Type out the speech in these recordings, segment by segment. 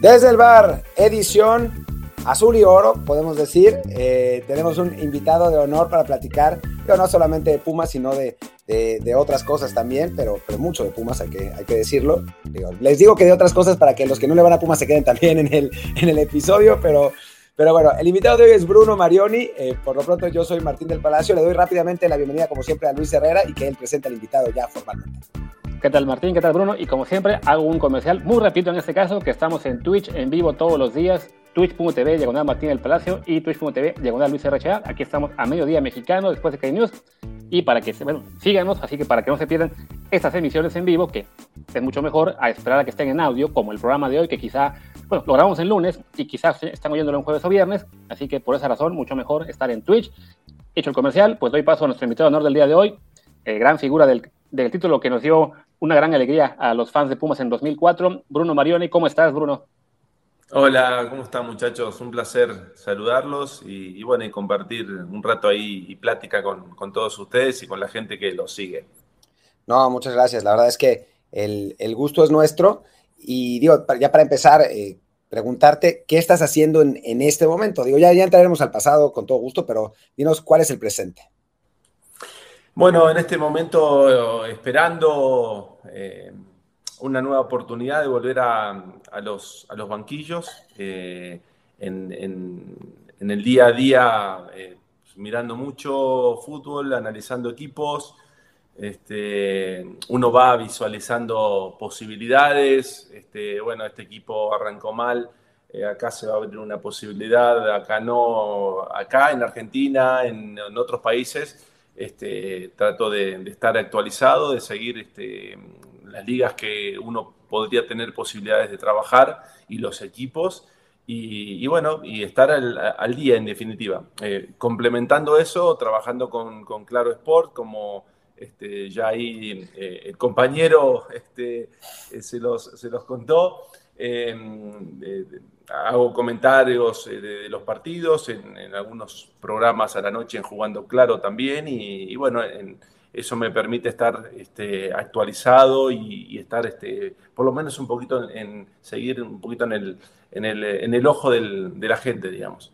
Desde el bar, edición azul y oro, podemos decir. Eh, tenemos un invitado de honor para platicar, pero no solamente de Pumas, sino de, otras cosas también, pero, pero mucho de Pumas, hay que, hay que decirlo. les digo que de otras cosas para que los que no le van a Pumas se queden también en el, en el episodio, pero, pero bueno, el invitado de hoy es Bruno Marioni. Eh, por lo pronto, yo soy Martín del Palacio. Le doy rápidamente la bienvenida, como siempre, a Luis Herrera y que él presente al invitado ya formalmente. ¿Qué tal Martín? ¿Qué tal Bruno? Y como siempre hago un comercial muy rápido en este caso, que estamos en Twitch en vivo todos los días, twitch.tv diagonal Martín del Palacio y twitch.tv diagonal Luis RHA. Aquí estamos a mediodía mexicano después de K News y para que, bueno, síganos, así que para que no se pierdan estas emisiones en vivo, que es mucho mejor a esperar a que estén en audio, como el programa de hoy, que quizá, bueno, lo grabamos el lunes y quizás están oyéndolo en jueves o viernes, así que por esa razón, mucho mejor estar en Twitch. Hecho el comercial, pues doy paso a nuestro invitado de honor del día de hoy, eh, gran figura del, del título que nos dio una gran alegría a los fans de Pumas en 2004. Bruno Marioni, ¿cómo estás, Bruno? Hola, ¿cómo están muchachos? Un placer saludarlos y, bueno, y compartir un rato ahí y plática con, todos ustedes y con la gente que los sigue. No, muchas gracias. La verdad es que el, gusto es nuestro. Y digo, ya para empezar, eh, preguntarte qué estás haciendo en, en, este momento. Digo, ya, ya entraremos al pasado con todo gusto, pero dinos cuál es el presente. Bueno, en este momento esperando eh, una nueva oportunidad de volver a, los, banquillos. Eh, en, el día a día, eh, mirando mucho fútbol, analizando equipos. Este, uno va visualizando posibilidades. Este, bueno, este equipo arrancó mal. acá se va a abrir una posibilidad, acá no, acá en Argentina, en otros países este, trato de, estar actualizado, de seguir este, las ligas que uno podría tener posibilidades de trabajar y los equipos. Y, bueno, y estar al, día en definitiva. Eh, complementando eso, trabajando con, Claro Sport, como este, ya ahí eh, el compañero este, eh, se, los, se los contó hago comentarios eh, de, los partidos, en, algunos programas a la noche en Jugando Claro también, y, bueno, eso me permite estar este, actualizado y, estar este, por lo menos un poquito en, seguir un poquito en el, en el, en el ojo de la gente, digamos.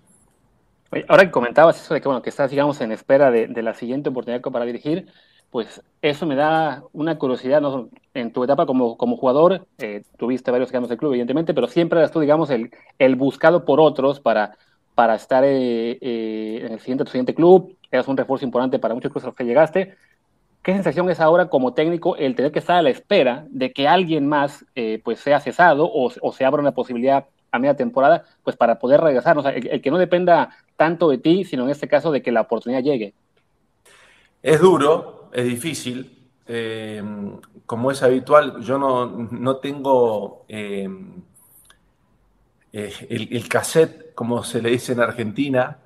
Ahora que comentabas eso de que, bueno, que estás, digamos, en espera de la siguiente oportunidad para dirigir, pues eso me da una curiosidad, ¿no? En tu etapa como, como jugador, eh, tuviste varios años del club, evidentemente, pero siempre eras tú, digamos, el, el buscado por otros para, para estar eh, eh, en el siguiente, tu siguiente club, eras un refuerzo importante para muchos clubes a los que llegaste. ¿Qué sensación es ahora como técnico el tener que estar a la espera de que alguien más pues sea cesado o, se abra una posibilidad a media temporada, pues para poder regresar? El que no dependa tanto de ti, sino en este caso de que la oportunidad llegue. Es duro, es difícil. Eh, como es habitual, yo no, tengo eh, eh, el, cassette, como se le dice en Argentina.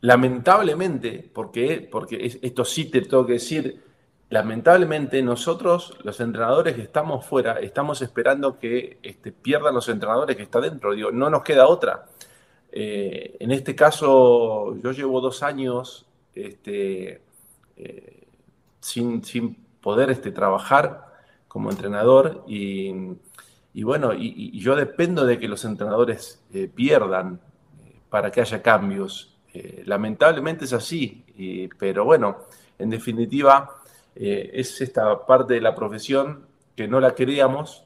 lamentablemente, porque, porque esto sí te tengo que decir, lamentablemente nosotros, los entrenadores que estamos fuera, estamos esperando que este, pierdan los entrenadores que están dentro. Digo, no nos queda otra. En este caso, yo llevo dos años este, eh, sin, poder este, trabajar como entrenador y, bueno, y, yo dependo de que los entrenadores eh, pierdan para que haya cambios. lamentablemente es así, pero bueno, en definitiva es esta parte de la profesión que no la queríamos,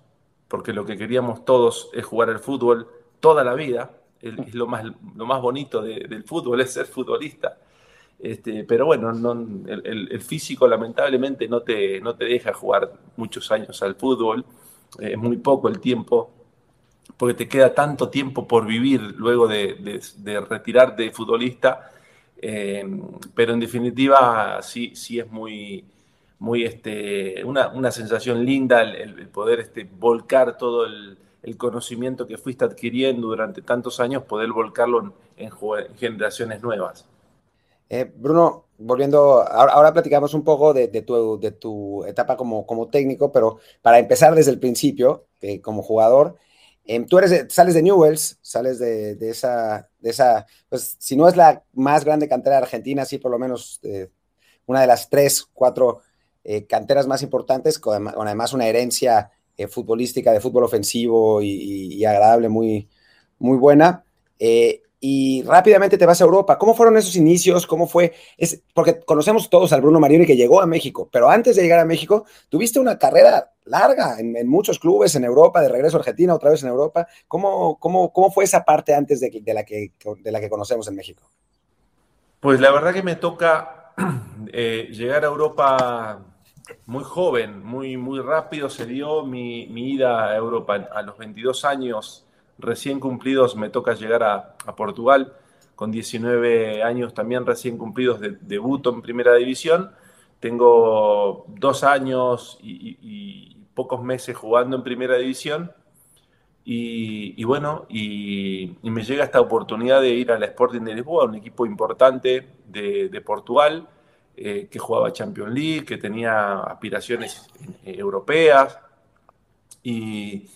porque lo que queríamos todos es jugar el fútbol toda la vida es lo más, lo más bonito del fútbol, es ser futbolista. Este, pero bueno, el, físico lamentablemente no te, no te deja jugar muchos años al fútbol, es muy poco el tiempo, porque te queda tanto tiempo por vivir luego de, de, retirarte de futbolista, eh, pero en definitiva sí, sí es muy, muy este, una, sensación linda el, poder este, volcar todo el, el conocimiento que fuiste adquiriendo durante tantos años, poder volcarlo en, generaciones nuevas. Eh, Bruno, volviendo, ahora, platicamos un poco de, tu, etapa como, técnico, pero para empezar desde el principio, como jugador, em, tú eres sales de Newells, sales de, esa, esa, pues si no es la más grande cantera de Argentina, sí por lo menos eh, una de las tres, cuatro eh, canteras más importantes, con, además una herencia eh, futbolística, de fútbol ofensivo y, agradable, muy, muy buena. Eh, y rápidamente te vas a Europa. ¿Cómo fueron esos inicios? ¿Cómo fue? Es, porque conocemos todos al Bruno Marioni que llegó a México, pero antes de llegar a México, tuviste una carrera larga en, muchos clubes en Europa, de regreso a Argentina, otra vez en Europa. ¿Cómo, cómo, cómo fue esa parte antes de, la que, de la que conocemos en México? Pues la verdad que me toca eh, llegar a Europa muy joven, muy, muy rápido. Se dio mi, mi ida a Europa a los 22 años recién cumplidos me toca llegar a, Portugal, con 19 años también recién cumplidos de, debuto en primera división. Tengo dos años y, pocos meses jugando en primera división. Y, bueno, y, me llega esta oportunidad de ir al Sporting de Lisboa, un equipo importante de, Portugal, eh, que jugaba Champions League, que tenía aspiraciones eh, europeas. Y,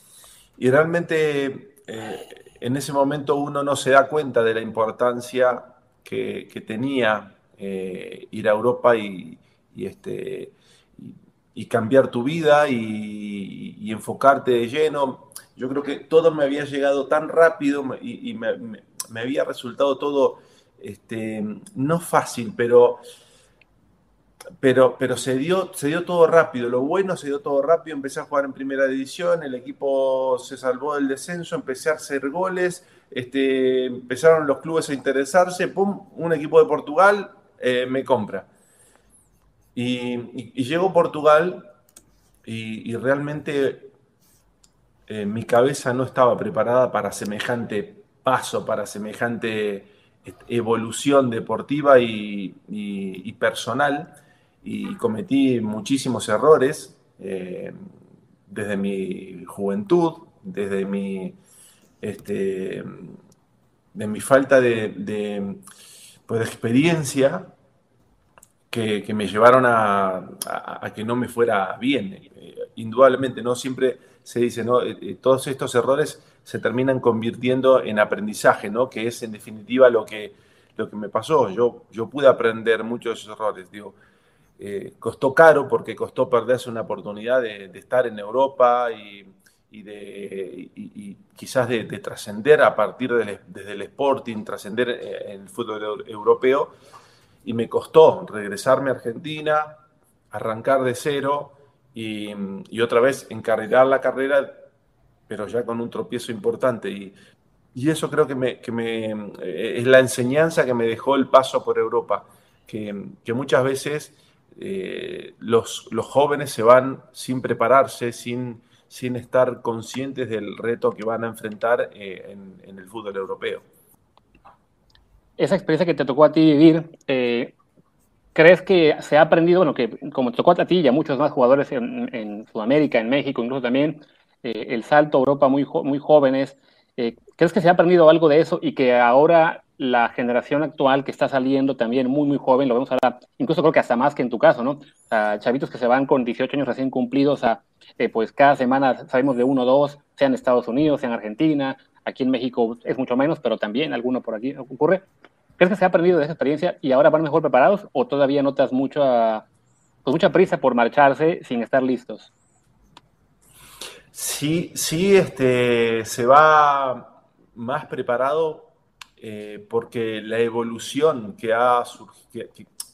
y realmente eh, en ese momento uno no se da cuenta de la importancia que, tenía eh, ir a Europa y, este, y, cambiar tu vida y, enfocarte de lleno. Yo creo que todo me había llegado tan rápido y, me, había resultado todo este, no fácil, pero pero, pero se, dio, se dio todo rápido. Lo bueno se dio todo rápido. Empecé a jugar en primera división, el equipo se salvó del descenso, empecé a hacer goles, este, empezaron los clubes a interesarse. ¡Pum! Un equipo de Portugal eh, me compra. Y, y, llegó Portugal y, realmente eh, mi cabeza no estaba preparada para semejante paso, para semejante este, evolución deportiva y personal y cometí muchísimos errores eh, desde mi juventud, desde mi, este, de mi falta de, pues, experiencia que, me llevaron a, que no me fuera bien. Eh, indudablemente, ¿no? Siempre se dice, ¿no? Eh, todos estos errores se terminan convirtiendo en aprendizaje, ¿no? Que es en definitiva lo que, lo que me pasó. Yo, yo pude aprender muchos errores, digo. Eh, costó caro porque costó perderse una oportunidad de, estar en Europa y, de, quizás de, trascender a partir del, desde el Sporting, trascender eh, en el fútbol europeo. Y me costó regresarme a Argentina, arrancar de cero y, otra vez encarrilar la carrera, pero ya con un tropiezo importante. Y, eso creo que, me, eh, es la enseñanza que me dejó el paso por Europa, que, que muchas veces eh, los, los, jóvenes se van sin prepararse, sin, sin estar conscientes del reto que van a enfrentar eh, en, el fútbol europeo. Esa experiencia que te tocó a ti vivir, eh, ¿crees que se ha aprendido, bueno, que como te tocó a ti y a muchos más jugadores en, Sudamérica, en México, incluso también, el salto a Europa muy, muy jóvenes, ¿crees que se ha aprendido algo de eso y que ahora la generación actual que está saliendo también muy, muy joven, lo vemos ahora, incluso creo que hasta más que en tu caso, ¿no? Chavitos que se van con 18 años recién cumplidos, a, eh, pues cada semana sabemos de uno o dos, sea en Estados Unidos, sea en Argentina, aquí en México es mucho menos, pero también alguno por aquí ocurre. ¿Crees que se ha aprendido de esa experiencia y ahora van mejor preparados o todavía notas mucha, pues mucha prisa por marcharse sin estar listos? Sí, sí, este, se va más preparado eh, porque la evolución que ha,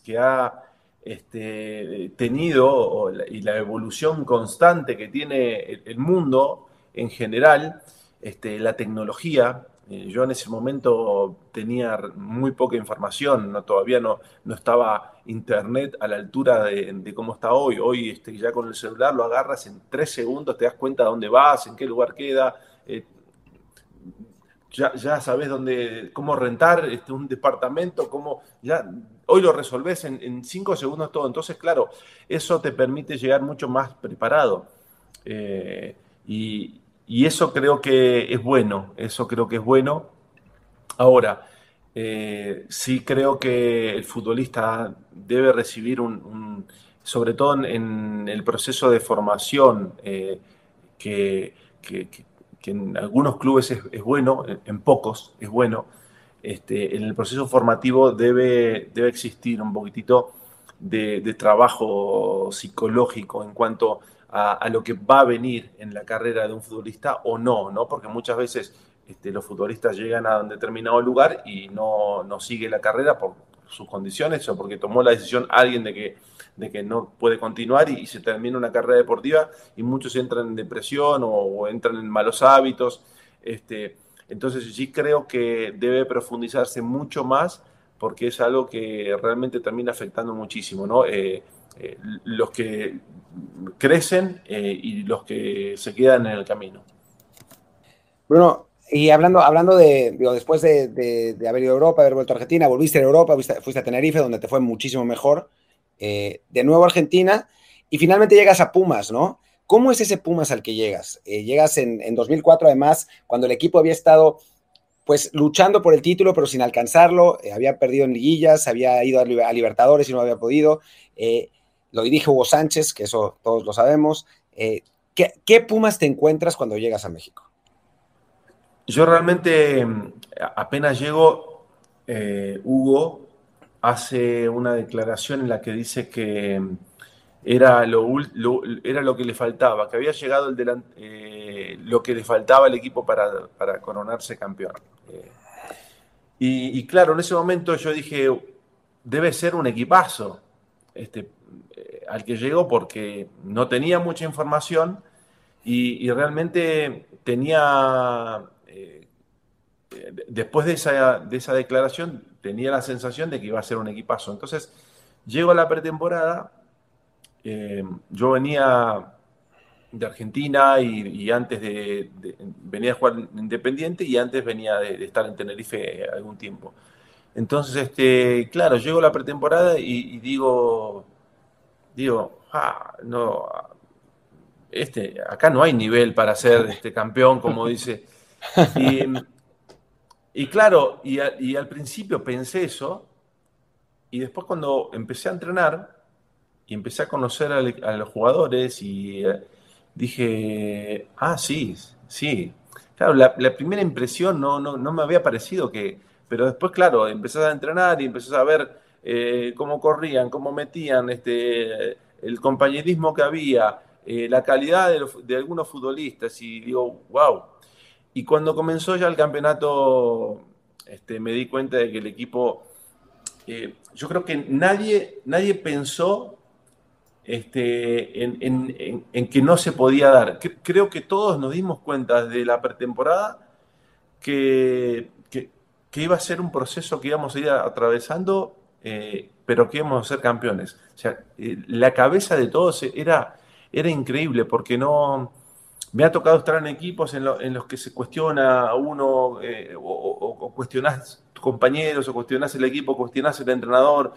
que, ha este, tenido y la evolución constante que tiene el, mundo en general, este, la tecnología, eh, yo en ese momento tenía muy poca información, no, todavía no, no estaba internet a la altura de, cómo está hoy. Hoy este, ya con el celular lo agarras en tres segundos, te das cuenta de dónde vas, en qué lugar queda. Eh, ya, sabes dónde, cómo rentar este, un departamento, cómo ya hoy lo resolves en, cinco segundos todo. Entonces, claro, eso te permite llegar mucho más preparado. Eh, y, eso creo que es bueno, eso creo que es bueno. Ahora, eh, sí creo que el futbolista debe recibir un, sobre todo en, el proceso de formación, eh, que en algunos clubes es, bueno, en, pocos es bueno, este, en el proceso formativo debe, debe existir un poquitito de, trabajo psicológico en cuanto a, lo que va a venir en la carrera de un futbolista o no, ¿no? Porque muchas veces este, los futbolistas llegan a un determinado lugar y no, no sigue la carrera por sus condiciones o porque tomó la decisión alguien de que, de que no puede continuar y, se termina una carrera deportiva y muchos entran en depresión o, entran en malos hábitos. Este, entonces sí creo que debe profundizarse mucho más porque es algo que realmente termina afectando muchísimo, ¿no? Eh, eh, los que crecen eh, y los que se quedan en el camino. Bruno, y hablando, hablando de, digo, después de, haber ido a Europa, haber vuelto a Argentina, volviste a Europa, fuiste, a Tenerife, donde te fue muchísimo mejor, de nuevo Argentina, y finalmente llegas a Pumas, ¿no? ¿Cómo es ese Pumas al que llegas? llegas en, en 2004, además, cuando el equipo había estado pues luchando por el título, pero sin alcanzarlo. Eh, había perdido en liguillas, había ido a, Libertadores y no había podido. Eh, lo dirige Hugo Sánchez, que eso todos lo sabemos. Eh, ¿qué, Pumas te encuentras cuando llegas a México? Yo realmente apenas llego, Hugo hace una declaración en la que dice que era lo, era lo que le faltaba, que había llegado el lo que le faltaba al equipo para, para coronarse campeón. Y, claro, en ese momento yo dije, debe ser un equipazo este, eh, al que llegó porque no tenía mucha información y, realmente tenía, eh, después de esa, de esa declaración, tenía la sensación de que iba a ser un equipazo. Entonces, llego a la pretemporada, eh, yo venía de Argentina y, antes de, venía a jugar Independiente y antes venía de, estar en Tenerife algún tiempo. Entonces, este, claro, llego a la pretemporada y, digo, digo, ah, no, este, acá no hay nivel para ser este campeón, como dice. Y, claro, y, al principio pensé eso, y después cuando empecé a entrenar y empecé a conocer a, a los jugadores y dije, ah, sí, sí. Claro, la, primera impresión no, no, no, me había parecido que, pero después, claro, empezás a entrenar y empezás a ver eh, cómo corrían, cómo metían, este, el compañerismo que había, eh, la calidad de, algunos futbolistas y digo, wow. Y cuando comenzó ya el campeonato, este, me di cuenta de que el equipo, eh, yo creo que nadie, nadie pensó este, en, que no se podía dar. Creo que todos nos dimos cuenta desde la pretemporada que, que, iba a ser un proceso que íbamos a ir atravesando, eh, pero que íbamos a ser campeones. O sea, eh, la cabeza de todos era, era increíble porque no... Me ha tocado estar en equipos en, los que se cuestiona a uno eh, o, o, cuestionás compañeros o cuestionás el equipo, cuestionás el entrenador,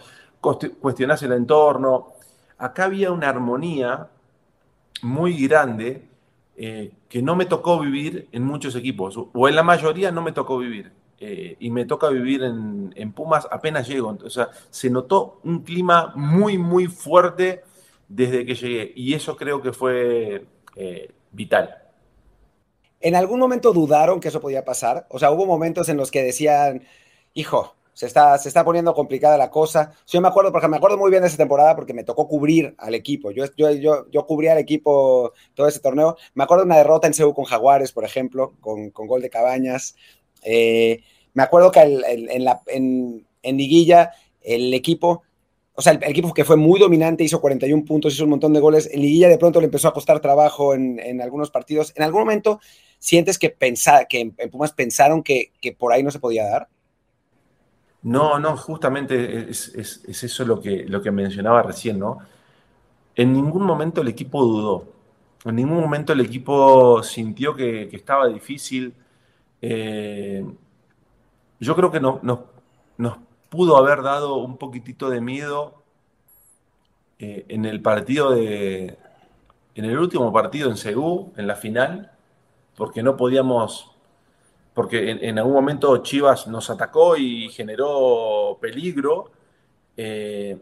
cuestionás el entorno acá había una armonía muy grande eh, que no me tocó vivir en muchos equipos, o en la mayoría no me tocó vivir. Eh, y me toca vivir en, Pumas apenas llego. O sea, se notó un clima muy, muy fuerte desde que llegué. Y eso creo que fue vital. ¿En algún momento dudaron que eso podía pasar? O sea, hubo momentos en los que decían, hijo, se está, se está poniendo complicada la cosa. Yo me acuerdo, porque me acuerdo muy bien de esa temporada porque me tocó cubrir al equipo. Yo, yo, yo, yo cubría al equipo todo ese torneo. Me acuerdo de una derrota en Seúl con Jaguares, por ejemplo, con, con gol de Cabañas. Eh, me acuerdo que en, la, en, en, Liguilla el equipo, o sea, el, equipo que fue muy dominante, hizo 41 puntos, hizo un montón de goles. En Liguilla de pronto le empezó a costar trabajo en, en algunos partidos. ¿En algún momento sientes que, que en, Pumas pensaron que, que por ahí no se podía dar? No, no, justamente es, eso lo que, lo que mencionaba recién, ¿no? En ningún momento el equipo dudó, en ningún momento el equipo sintió que, estaba difícil. Eh, yo creo que no, nos pudo haber dado un poquitito de miedo eh, en el partido de, en el último partido en Seúl, en la final, porque no podíamos porque en, algún momento Chivas nos atacó y generó peligro, eh,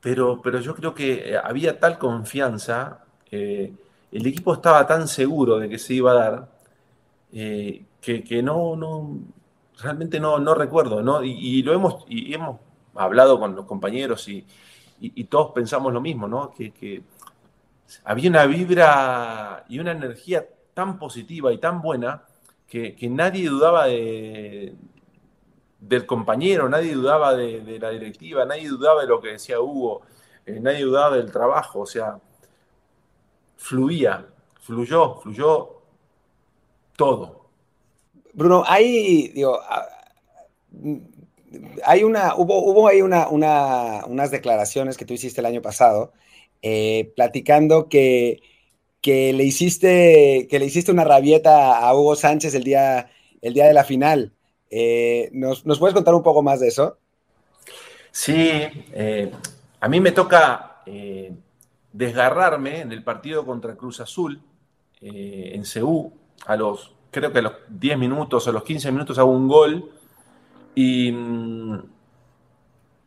pero, pero yo creo que había tal confianza, eh, el equipo estaba tan seguro de que se iba a dar, eh, que, no, no, realmente no, no recuerdo, ¿no? Y, lo hemos, y hemos hablado con los compañeros y, todos pensamos lo mismo, ¿no? Que, había una vibra y una energía tan positiva y tan buena que, nadie dudaba de, del compañero, nadie dudaba de, la directiva, nadie dudaba de lo que decía Hugo, eh, nadie dudaba del trabajo, o sea, fluía, fluyó, fluyó todo. Bruno, hay, digo, hay una, hubo, hubo ahí una, unas declaraciones que tú hiciste el año pasado, eh, platicando que, que, le hiciste, que le hiciste una rabieta a Hugo Sánchez el día, el día de la final. Eh, ¿nos, puedes contar un poco más de eso? Sí, eh, a mí me toca desgarrarme en el partido contra Cruz Azul en Ceú, a los, creo que a los 10 minutos, a los 15 minutos hago un gol y,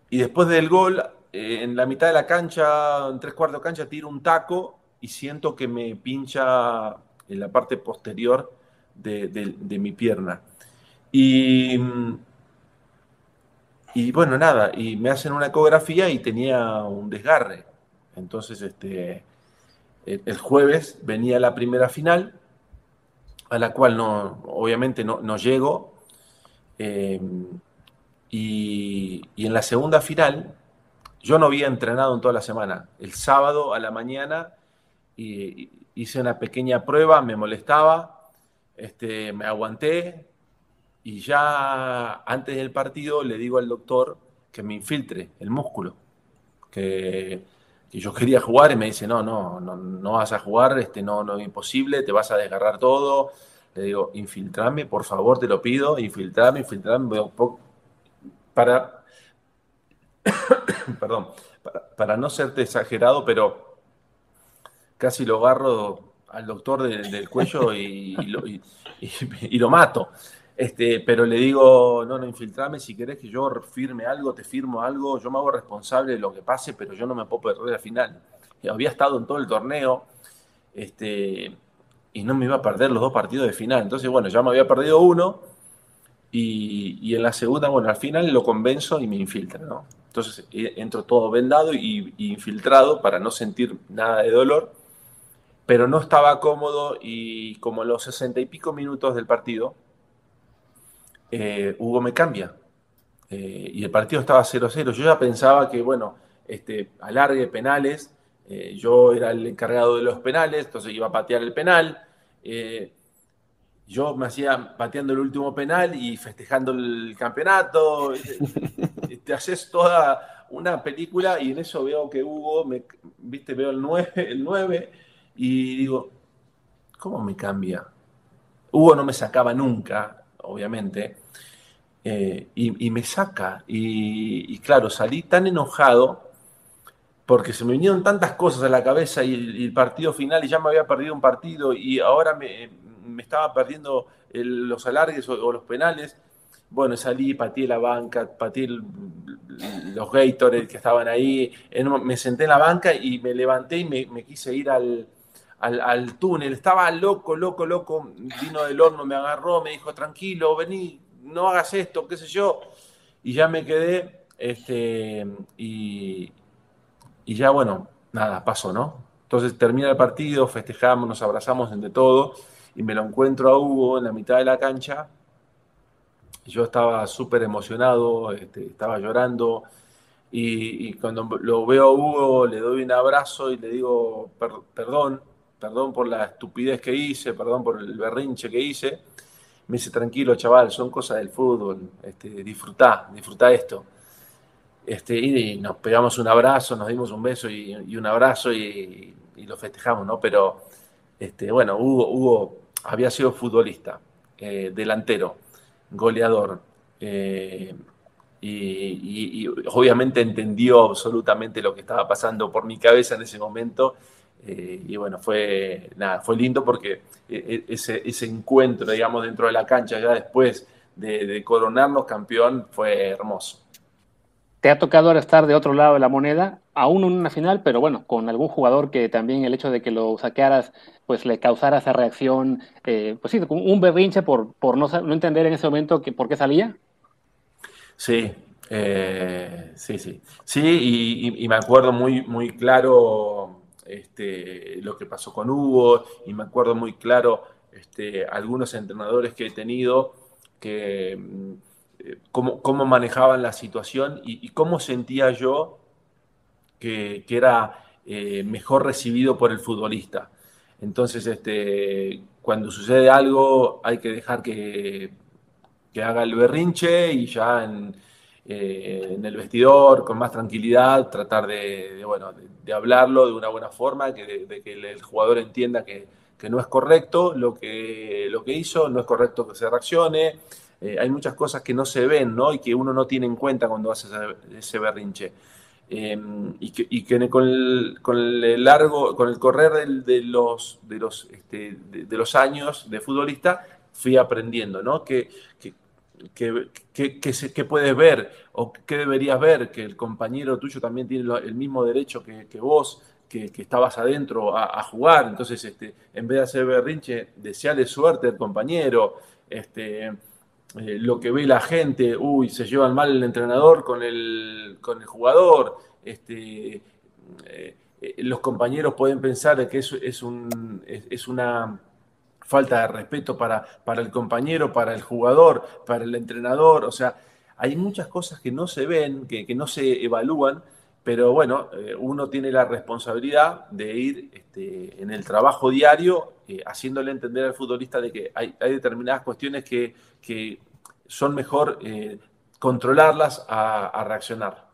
y después del gol, eh, en la mitad de la cancha, en tres cuartos de cancha, tiro un taco y siento que me pincha en la parte posterior de, mi pierna. Y, y, bueno, nada, y me hacen una ecografía y tenía un desgarre. Entonces, este, el, jueves venía la primera final, a la cual no, obviamente no, no llego, eh, y, en la segunda final, yo no había entrenado en toda la semana. El sábado a la mañana hice una pequeña prueba, me molestaba, este, me aguanté y ya antes del partido le digo al doctor que me infiltre el músculo, que, yo quería jugar y me dice, no, no, no, no vas a jugar, este, no, no es imposible, te vas a desgarrar todo, le digo, infiltrame, por favor, te lo pido, infiltrame, infiltrame, para, perdón, para, no serte exagerado, pero casi lo agarro al doctor del cuello y, lo, mato. Este, pero le digo, no, no, infiltrame, si querés que yo firme algo, te firmo algo, yo me hago responsable de lo que pase, pero yo no me puedo perder la final. había estado en todo el torneo, este, y no me iba a perder los dos partidos de final. Entonces, bueno, ya me había perdido uno y, en la segunda, bueno, al final lo convenzo y me infiltra, ¿no? Entonces eh, entro todo vendado y, infiltrado para no sentir nada de dolor, pero no estaba cómodo y como los sesenta y pico minutos del partido, eh, Hugo me cambia. Eh, y el partido estaba 0-0. Yo ya pensaba que, bueno, este, alargue penales, yo era el encargado de los penales, entonces iba a patear el penal, eh, yo me hacía pateando el último penal y festejando el campeonato. Te haces toda una película y en eso veo que Hugo, me, viste, veo el 9, el 9 y digo, ¿cómo me cambia? Hugo no me sacaba nunca, obviamente, eh, y, me saca. Y, claro, salí tan enojado porque se me vinieron tantas cosas a la cabeza y el, partido final y ya me había perdido un partido y ahora me, estaba perdiendo los alargues o, los penales. Bueno, salí, pateé la banca, pateé los Gatorade que estaban ahí, me senté en la banca y me levanté y me, quise ir al, al, túnel. Estaba loco, loco, loco. Vino del horno, me agarró, me dijo, tranquilo, vení, no hagas esto, qué sé yo. Y ya me quedé, este, y, y ya, bueno, nada, pasó, ¿no? Entonces termina el partido, festejamos, nos abrazamos entre todo y me lo encuentro a Hugo en la mitad de la cancha. Yo estaba súper emocionado, este, estaba llorando y, cuando lo veo a Hugo le doy un abrazo y le digo perdón, perdón por la estupidez que hice, perdón por el berrinche que hice. Me dice, tranquilo, chaval, son cosas del fútbol, este, disfrutá, disfrutá esto. Este, y nos pegamos un abrazo, nos dimos un beso y, un abrazo y, lo festejamos, ¿no? Pero, este, bueno, Hugo, había sido futbolista, eh, delantero, goleador, eh, y, obviamente entendió absolutamente lo que estaba pasando por mi cabeza en ese momento. Eh, y bueno, fue, nada, fue lindo porque ese, ese encuentro, digamos, dentro de la cancha, ya después de, de coronarnos campeón, fue hermoso te ha tocado ahora estar de otro lado de la moneda, aún en una final, pero bueno, con algún jugador que también el hecho de que lo saquearas, pues le causara esa reacción, eh, pues sí, un berrinche por, por no, no, entender en ese momento que, por qué salía. Sí, eh, sí, sí. Sí, y, me acuerdo muy, muy claro este, lo que pasó con Hugo y me acuerdo muy claro este, algunos entrenadores que he tenido que mm, eh, cómo, manejaban la situación y, cómo sentía yo que, era eh, mejor recibido por el futbolista. Entonces, este, cuando sucede algo, hay que dejar que, que haga el berrinche y ya en, eh, en, el vestidor, con más tranquilidad, tratar de, bueno, de, hablarlo de una buena forma, que, de, que el jugador entienda que, que, no es correcto lo que, lo que hizo, no es correcto que se reaccione. Eh, hay muchas cosas que no se ven ¿no? y que uno no tiene en cuenta cuando hace ese, berrinche. Em, y que, con, el, con, el, largo, con el correr de, los, de, los, este, de, los años de futbolista, fui aprendiendo, ¿no? Que, que, puedes ver o qué deberías ver, que el compañero tuyo también tiene el mismo derecho que, vos, que, estabas adentro a, jugar. Entonces, este, en vez de hacer berrinche, deseale suerte al compañero. Este, eh, lo que ve la gente, uy, se llevan mal el entrenador con el, con el jugador, este, eh, eh, los compañeros pueden pensar que eso es, un, es, una falta de respeto para, para, el compañero, para el jugador, para el entrenador, o sea, hay muchas cosas que no se ven, que, que no se evalúan, pero bueno, uno tiene la responsabilidad de ir este, en el trabajo diario haciéndole entender al futbolista de que hay, hay determinadas cuestiones que, que son mejor eh, controlarlas a, reaccionar.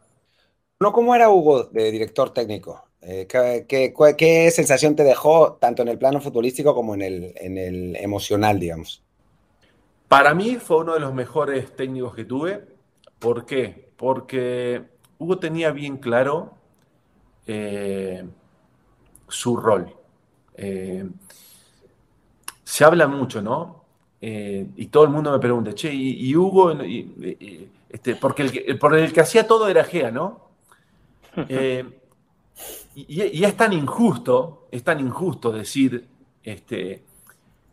No, ¿cómo era Hugo de director técnico? Eh, ¿qué, sensación te dejó tanto en el plano futbolístico como en el, en el emocional, digamos? Para mí fue uno de los mejores técnicos que tuve. ¿Por qué? Porque Hugo tenía bien claro eh, su rol. se habla mucho, ¿no? Eh, y todo el mundo me pregunta, che, y, Hugo, este, porque el, por el que hacía todo era Gea, ¿no? Y, es tan injusto, es tan injusto decir este,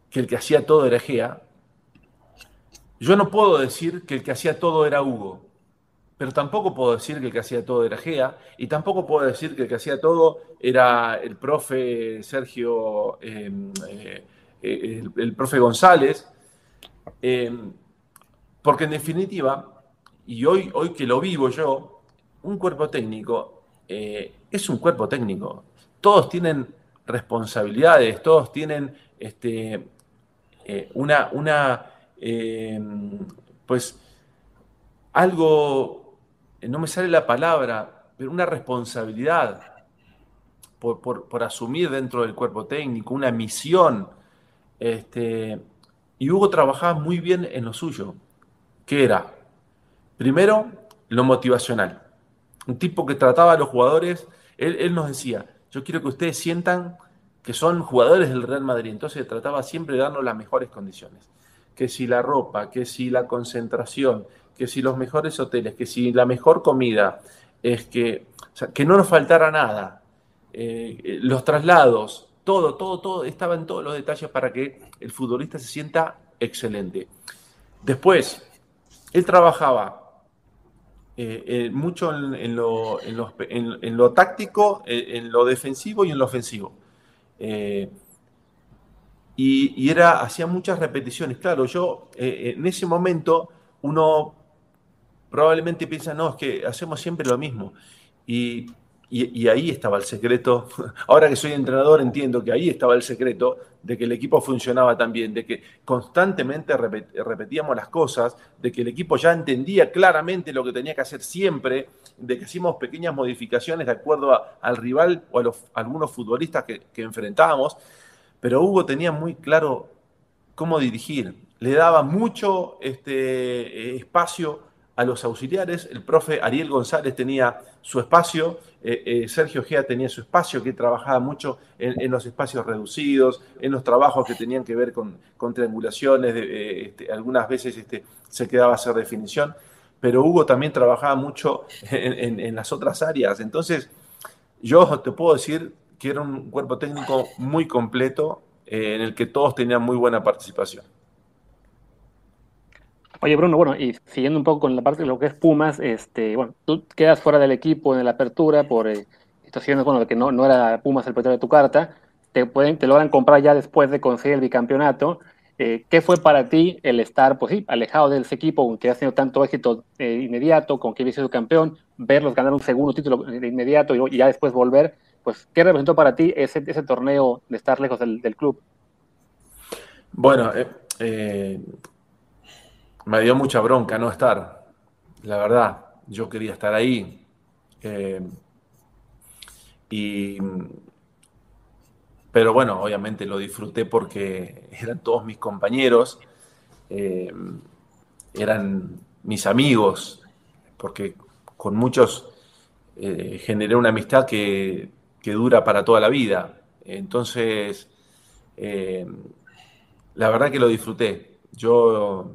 que el que hacía todo era Gea. Yo no puedo decir que el que hacía todo era Hugo, pero tampoco puedo decir que el que hacía todo era Gea, y tampoco puedo decir que el que hacía todo era el profe Sergio, em, eh, el, profe González, Em, porque en definitiva, y hoy, hoy que lo vivo yo, un cuerpo técnico eh, es un cuerpo técnico. Todos tienen responsabilidades, todos tienen este, eh, una, una em, pues, algo, no me sale la palabra, pero una responsabilidad por, por asumir dentro del cuerpo técnico, una misión. Este, y Hugo trabajaba muy bien en lo suyo, que era, primero, lo motivacional. Un tipo que trataba a los jugadores, él, nos decía, yo quiero que ustedes sientan que son jugadores del Real Madrid. Entonces trataba siempre de darnos las mejores condiciones. Que si la ropa, que si la concentración, que si los mejores hoteles, que si la mejor comida, es que, que no nos faltara nada. Eh, los traslados, todo, todo, todo, estaba en todos los detalles para que el futbolista se sienta excelente. Después, él trabajaba eh, eh, mucho en, lo, táctico, eh, en, lo defensivo y en lo ofensivo. y, era, hacía muchas repeticiones. Claro, yo en ese momento uno probablemente piensa, no, es que hacemos siempre lo mismo. Y y, ahí estaba el secreto. Ahora que soy entrenador entiendo que ahí estaba el secreto de que el equipo funcionaba tan bien, de que constantemente repetíamos las cosas, de que el equipo ya entendía claramente lo que tenía que hacer siempre, de que hacíamos pequeñas modificaciones de acuerdo al rival o a, los, algunos futbolistas que, enfrentábamos. Pero Hugo tenía muy claro cómo dirigir. Le daba mucho este, espacio a los auxiliares. El profe Ariel González tenía su espacio, eh, eh, Sergio Gea tenía su espacio, que trabajaba mucho en, los espacios reducidos, en los trabajos que tenían que ver con, triangulaciones, eh, este, algunas veces este, se quedaba a hacer definición, pero Hugo también trabajaba mucho en, las otras áreas. Entonces, yo te puedo decir que era un cuerpo técnico muy completo en el que todos tenían muy buena participación. Oye, Bruno, bueno, y siguiendo un poco con la parte de lo que es Pumas, este, bueno, tú quedas fuera del equipo en la apertura por eh, situaciones, bueno, que no, era Pumas el propietario de tu carta, te, pueden, te logran comprar ya después de conseguir el bicampeonato. Eh, ¿Qué fue para ti el estar, pues sí, alejado de ese equipo que ha tenido tanto éxito eh, inmediato, con que había sido campeón, verlos ganar un segundo título de inmediato y, ya después volver? Pues, ¿qué representó para ti ese, torneo de estar lejos del, del club? Bueno, eh, me dio mucha bronca no estar, la verdad. Yo quería estar ahí. y pero bueno, obviamente lo disfruté porque eran todos mis compañeros, eh, eran mis amigos, porque con muchos eh, generé una amistad que, dura para toda la vida. Entonces, eh, la verdad que lo disfruté. Yo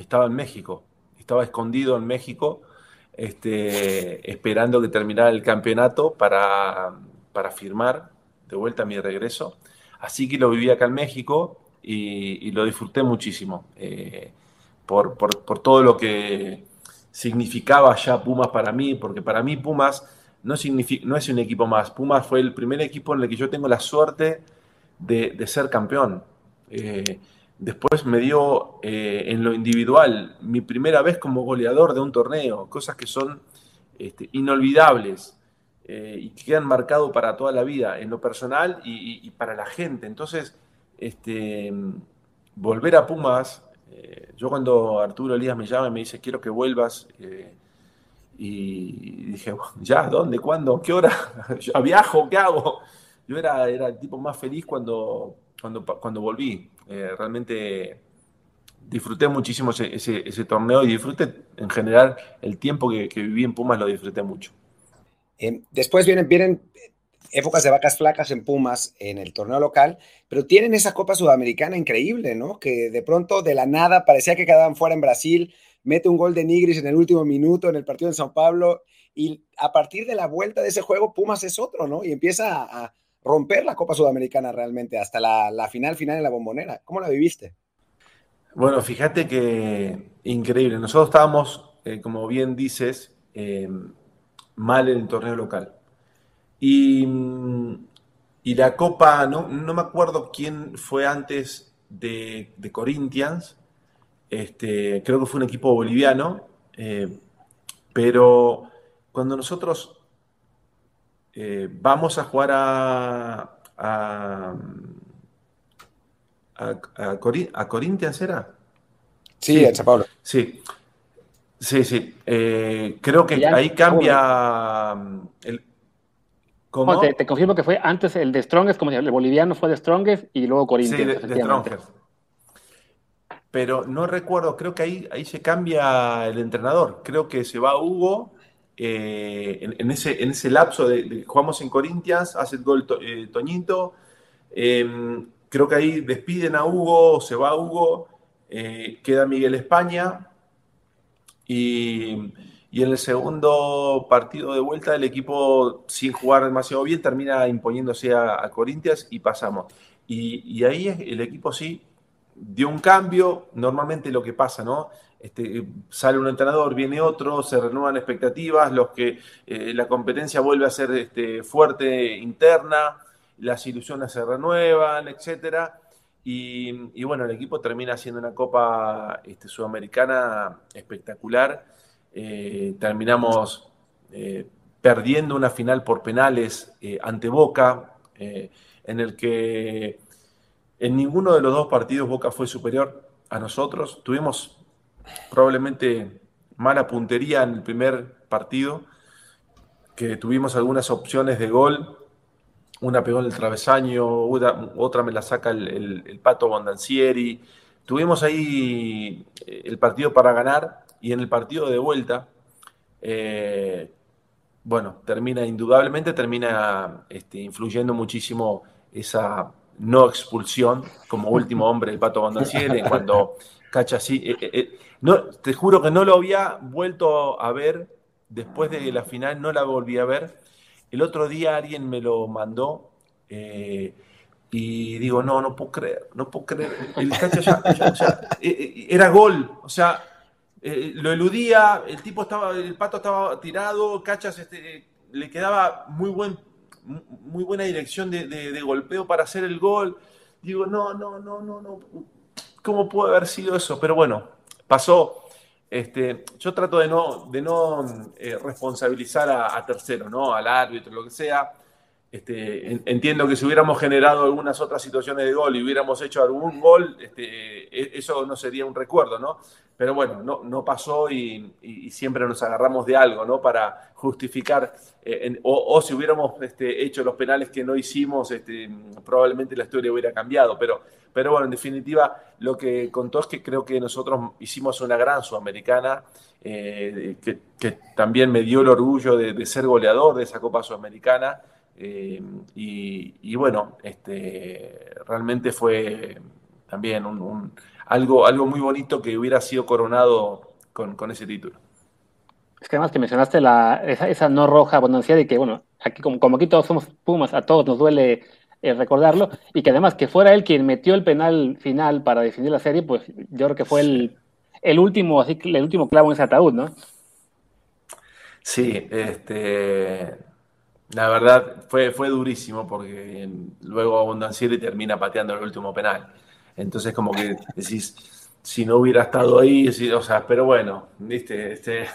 estaba en México, estaba escondido en México, este, esperando que terminara el campeonato para, para firmar de vuelta a mi regreso. Así que lo viví acá en México y, lo disfruté muchísimo eh, por, todo lo que significaba ya Pumas para mí, porque para mí Pumas no, no es un equipo más. Pumas fue el primer equipo en el que yo tengo la suerte de, ser campeón. Eh, después me dio eh, en lo individual mi primera vez como goleador de un torneo, cosas que son este, inolvidables. Eh, y que quedan marcados para toda la vida, en lo personal y, para la gente. Entonces, este, volver a Pumas, eh, yo cuando Arturo Elías me llama y me dice, quiero que vuelvas, y dije, ya, ¿dónde? ¿Cuándo? ¿Qué hora? ¿Yo viajo? ¿Qué hago? Yo era, era el tipo más feliz cuando, cuando, cuando volví. Realmente disfruté muchísimo ese, torneo y disfruté en general el tiempo que, que viví en Pumas, lo disfruté mucho. Em, después vienen, vienen épocas de vacas flacas en Pumas en el torneo local, pero tienen esa Copa Sudamericana increíble, ¿no? Que de pronto de la nada parecía que quedaban fuera en Brasil, mete un gol de Nigris en el último minuto en el partido en Sao Paulo y a partir de la vuelta de ese juego Pumas es otro, ¿no? Y empieza a, romper la Copa Sudamericana realmente hasta la, final final en la bombonera. ¿Cómo la viviste? Bueno, fíjate que increíble. Nosotros estábamos, eh, como bien dices, eh, mal en el torneo local. Y, la Copa, no, no, me acuerdo quién fue antes de, Corinthians, este, creo que fue un equipo boliviano, eh, pero cuando nosotros eh, vamos a jugar a, a, a, Corinthians, ¿era? Sí, en San Pablo. Sí, Sí, sí. Eh, creo que ahí cambia mm, el. ¿cómo? te, confirmo que fue antes el de Strongest, como el boliviano fue de Strongest y luego Corinthians. Sí, de, Strongest. Pero no recuerdo, creo que ahí, ahí se cambia el entrenador. Creo que se va Hugo eh, en, ese, en ese lapso de, jugamos en Corinthians, hace el gol eh, Toñito. Em, creo que ahí despiden a Hugo, se va Hugo, queda Miguel España y, en el segundo partido de vuelta, el equipo, sin jugar demasiado bien, termina imponiéndose a, Corintias y pasamos. Y, ahí el equipo sí dio un cambio. Normalmente lo que pasa, ¿no? Este, sale un entrenador, viene otro, se renuevan expectativas, los que eh, la competencia vuelve a ser este, fuerte interna, las ilusiones se renuevan, etcétera. Y, bueno, el equipo termina haciendo una Copa este, Sudamericana espectacular. Eh, terminamos eh, perdiendo una final por penales ante Boca, en el que en ninguno de los dos partidos Boca fue superior a nosotros. Tuvimos probablemente mala puntería en el primer partido, que tuvimos algunas opciones de gol una pegó en el travesaño, otra me la saca el, Pato Bondancieri. Tuvimos ahí eh, el partido para ganar y en el partido de vuelta, eh, bueno, termina indudablemente, termina este, influyendo muchísimo esa no expulsión como último hombre el Pato Bondancieri cuando cacha así. Eh, no, te juro que no lo había vuelto a ver después de la final, no la volví a ver el otro día alguien me lo mandó eh, y digo, no, no puedo creer, no puedo creer. El ya, eh, eh, era gol, o sea, lo eludía, el tipo estaba, el pato estaba tirado, Cachas este, le quedaba muy buen, muy buena dirección de, golpeo para hacer el gol. Digo, no, no, no, no, no. ¿Cómo puede haber sido eso? Pero bueno, pasó. Este, yo trato de no, de no eh, responsabilizar a, terceros, ¿no? Al árbitro, lo que sea. Este, entiendo que si hubiéramos generado algunas otras situaciones de gol y hubiéramos hecho algún gol, este, e, eso no sería un recuerdo, ¿no? Pero bueno, no, no pasó y, siempre nos agarramos de algo, ¿no? Para justificar, eh, o, si hubiéramos este, hecho los penales que no hicimos, este, probablemente la historia hubiera cambiado. Pero, pero bueno, en definitiva, lo que contó es que creo que nosotros hicimos una gran sudamericana, eh, que, también me dio el orgullo de, de ser goleador de esa Copa Sudamericana. Eh, y, bueno, este, realmente fue también un, algo, algo muy bonito que hubiera sido coronado con, ese título. Es que además que mencionaste la, esa, no roja abundancia de que, bueno, aquí como, como, aquí todos somos Pumas, a todos nos duele eh, recordarlo, y que además que fuera él quien metió el penal final para definir la serie, pues yo creo que fue el, el último, así el último clavo en ese ataúd, ¿no? Sí, este, la verdad fue, fue durísimo porque luego Abundancieri termina pateando el último penal. Entonces como que decís, si no hubiera estado ahí, o sea, pero bueno, viste, este,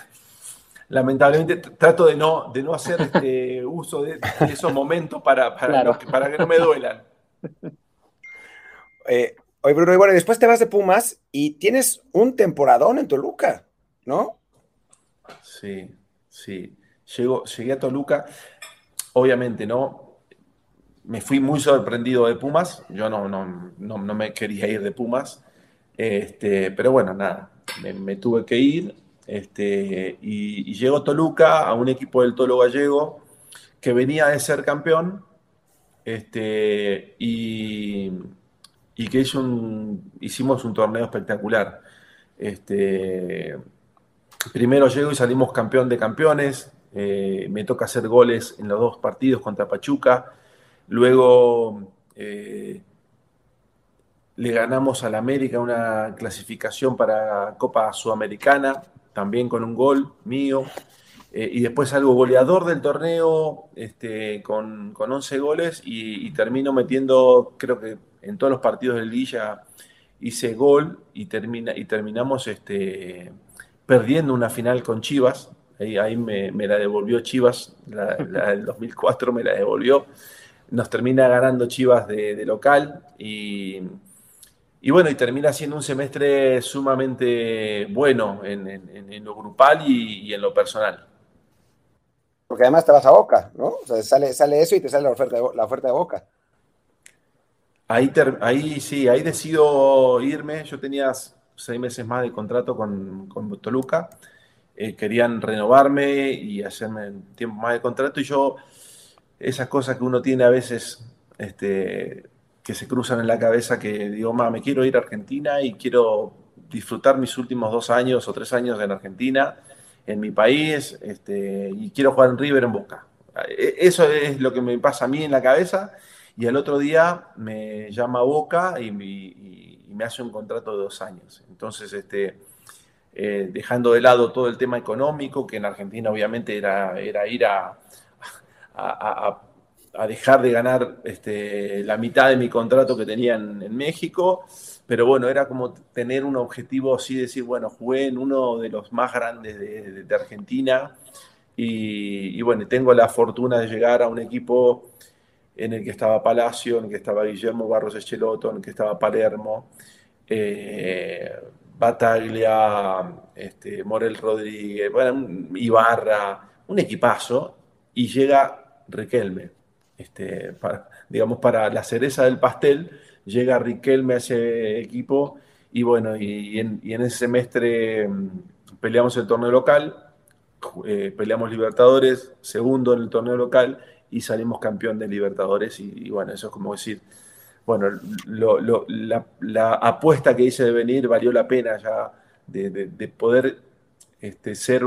lamentablemente trato de no, de no hacer este uso de, esos momentos para, para, para, que no me duelan. Eh, oye, Bruno, y bueno, después te vas de Pumas y tienes un temporadón en Toluca, ¿no? Sí, sí. Llego, llegué a Toluca obviamente no. Me fui muy sorprendido de Pumas. Yo no, no, no, me quería ir de Pumas. Este, pero bueno, nada, me, tuve que ir. Este, y, llegó Toluca a un equipo del Tolo Gallego que venía de ser campeón. Este, y, y que hicimos un torneo espectacular. Este, primero llego y salimos campeón de campeones, eh, me toca hacer goles en los dos partidos contra Pachuca. Luego eh, le ganamos al América una clasificación para Copa Sudamericana, también con un gol mío. Eh, y después salgo goleador del torneo este, con, 11 goles y, termino metiendo, creo que en todos los partidos del Villa hice gol y, termina, y terminamos este, perdiendo una final con Chivas, Ahí, me, la devolvió Chivas, la, del 2004 me la devolvió. Nos termina ganando Chivas de, local y, bueno, y termina siendo un semestre sumamente bueno en, lo grupal y, en lo personal. Porque además te vas a Boca, ¿no? O sea, sale, sale eso y te sale la oferta de, la oferta de Boca. Ahí, ahí sí, ahí decido irme. Yo tenía seis meses más de contrato con, con Toluca eh, querían renovarme y hacerme tiempo más de contrato y yo, esas cosas que uno tiene a veces este, que se cruzan en la cabeza, que digo, ma, me quiero ir a Argentina y quiero disfrutar mis últimos dos años o tres años en Argentina, en mi país, este, y quiero jugar en River en Boca. E, eso es lo que me pasa a mí en la cabeza. Y el otro día me llama Boca y, y me hace un contrato de dos años. Entonces, este, eh, dejando de lado todo el tema económico, que en Argentina obviamente era, era ir a, a, dejar de ganar este, la mitad de mi contrato que tenía en, México, pero bueno, era como tener un objetivo así, decir, bueno, jugué en uno de los más grandes de, Argentina y, bueno, tengo la fortuna de llegar a un equipo en el que estaba Palacio, en el que estaba Guillermo Barros Echeloto, en el que estaba Palermo. Eh, Bataglia, este, Morel Rodríguez, Ibarra, un equipazo, y llega Riquelme. Este, digamos, para la cereza del pastel, llega Riquelme a ese equipo, y bueno, y, en, ese semestre mm, peleamos el torneo local, eh, peleamos Libertadores, segundo en el torneo local, y salimos campeón de Libertadores, y bueno, eso es como decir, bueno, la, apuesta que hice de venir valió la pena ya de, poder este, ser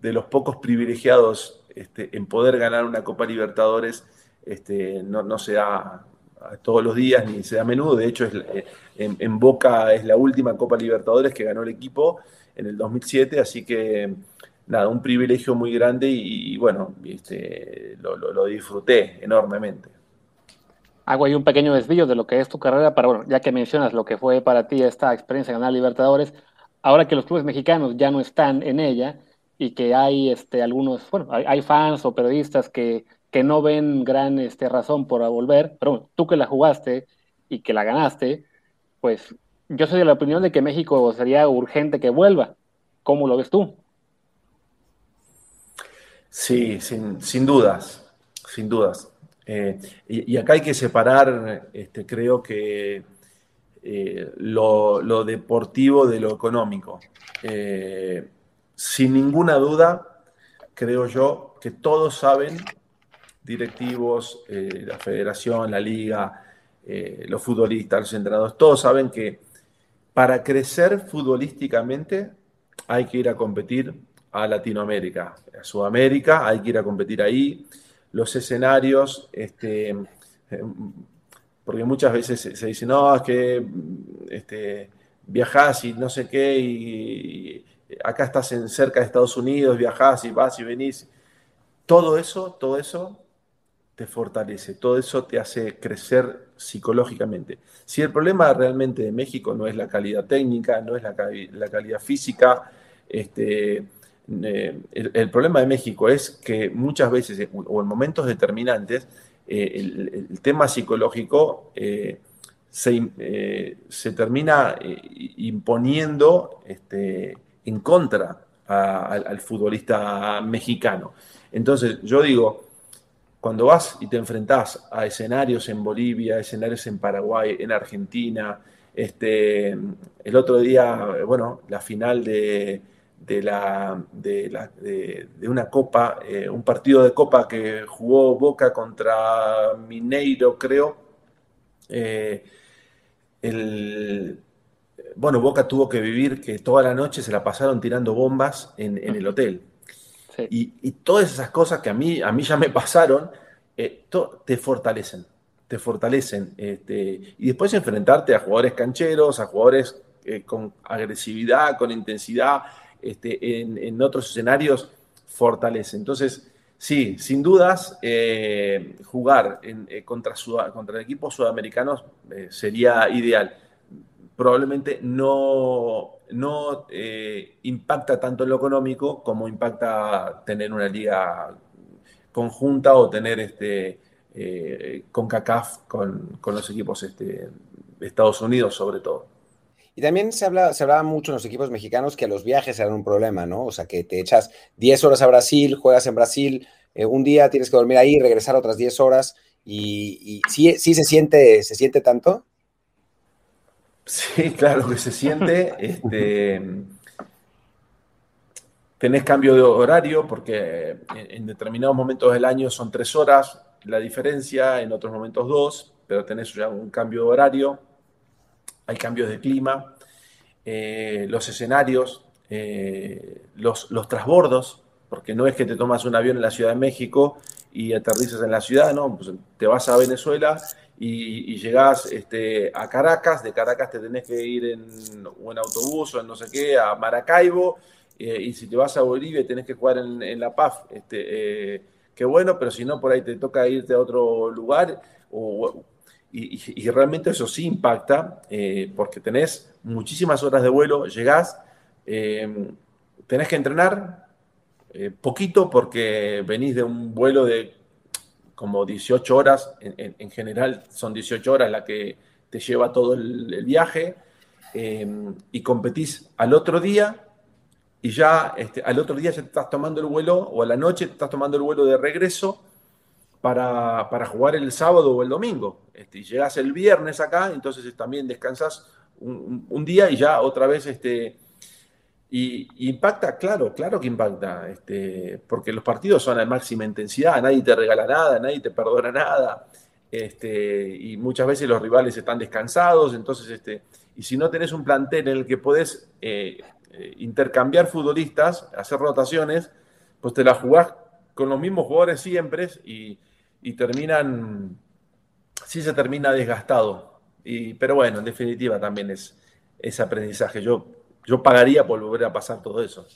de los pocos privilegiados este, en poder ganar una Copa Libertadores. Este, no, no se da todos los días ni se da a menudo. De hecho, es, eh, en, Boca es la última Copa Libertadores que ganó el equipo en el 2007, así que nada, un privilegio muy grande y, bueno, este, lo, disfruté enormemente. Hago ahí un pequeño desvío de lo que es tu carrera, para, bueno, ya que mencionas lo que fue para ti esta experiencia ganar Libertadores, ahora que los clubes mexicanos ya no están en ella y que hay este, algunos, bueno, hay, fans o periodistas que, que, no ven gran este, razón por volver, pero tú que la jugaste y que la ganaste, pues yo soy de la opinión de que México sería urgente que vuelva. ¿Cómo lo ves tú? Sí, sin, dudas, sin dudas. Eh, y, acá hay que separar, este, creo que eh, lo, deportivo de lo económico. Eh, sin ninguna duda, creo yo que todos saben, directivos, la federación, la liga, los futbolistas, los entrenadores, todos saben que para crecer futbolísticamente hay que ir a competir a Latinoamérica, a Sudamérica, hay que ir a competir ahí. Los escenarios, este, porque muchas veces se, dice, no, es que este, viajás y no sé qué, y, acá estás en, cerca de Estados Unidos, viajás y vas y venís. Todo eso, todo eso te fortalece, todo eso te hace crecer psicológicamente. Si el problema realmente de México no es la calidad técnica, no es la, calidad física, este, eh, el, problema de México es que muchas veces o en momentos determinantes eh, el, tema psicológico eh, se, termina imponiendo este, en contra al futbolista mexicano. Entonces yo digo, cuando vas y te enfrentás a escenarios en Bolivia, escenarios en Paraguay, en Argentina, este, el otro día, bueno, la final de, la, de, una copa, eh, un partido de copa que jugó Boca contra Mineiro, creo. Eh, bueno, Boca tuvo que vivir que toda la noche se la pasaron tirando bombas en el hotel. Y, todas esas cosas que a mí, a mí ya me pasaron, eh, te fortalecen, te fortalecen. Este, y después enfrentarte a jugadores cancheros, a jugadores eh, con agresividad, con intensidad, este, en, otros escenarios, fortalece. Entonces, sí, sin dudas, eh, jugar contra, contra equipos sudamericanos sería ideal. Probablemente no no eh, impacta tanto en lo económico como impacta tener una liga conjunta o tener este eh, con CACAF con, los equipos este, de Estados Unidos sobre todo. Y también se, habla, se hablaba mucho en los equipos mexicanos que los viajes eran un problema, ¿no? O sea, que te echas 10 horas a Brasil, juegas en Brasil, eh, un día tienes que dormir ahí, regresar otras 10 horas, y, y sí, sí se siente, se siente tanto. Sí, claro que se siente. Este, tenés cambio de horario porque en, determinados momentos del año son tres horas la diferencia, en otros momentos dos, pero tenés ya un cambio de horario. Hay cambios de clima, eh, los escenarios, eh, los, los transbordos, porque no es que te tomas un avión en la Ciudad de México y aterrizas en la ciudad, ¿no? Pues te vas a Venezuela y, llegás este, a Caracas, de Caracas te tenés que ir en, en autobús o en no sé qué, a Maracaibo, eh, y si te vas a Bolivia tenés que jugar en, La Paz, este, qué bueno, pero si no, por ahí te toca irte a otro lugar, y, realmente eso sí impacta, eh, porque tenés muchísimas horas de vuelo, llegás, tenés que entrenar poquito porque venís de un vuelo de como 18 horas, en, general son 18 horas la que te lleva todo el, viaje, eh, y competís al otro día, y ya este, al otro día ya te estás tomando el vuelo, o a la noche te estás tomando el vuelo de regreso para, jugar el sábado o el domingo. Este, y llegas el viernes acá, entonces también descansas un, día y ya otra vez este, y, impacta, claro, claro que impacta, este, porque los partidos son a máxima intensidad, nadie te regala nada, nadie te perdona nada, este, y muchas veces los rivales están descansados, entonces, este, y si no tenés un plantel en el que podés eh, eh, intercambiar futbolistas, hacer rotaciones, pues te la jugás con los mismos jugadores siempre y, terminan, sí se termina desgastado. Y, pero bueno, en definitiva también es, ese aprendizaje. Yo yo pagaría por volver a pasar todo eso.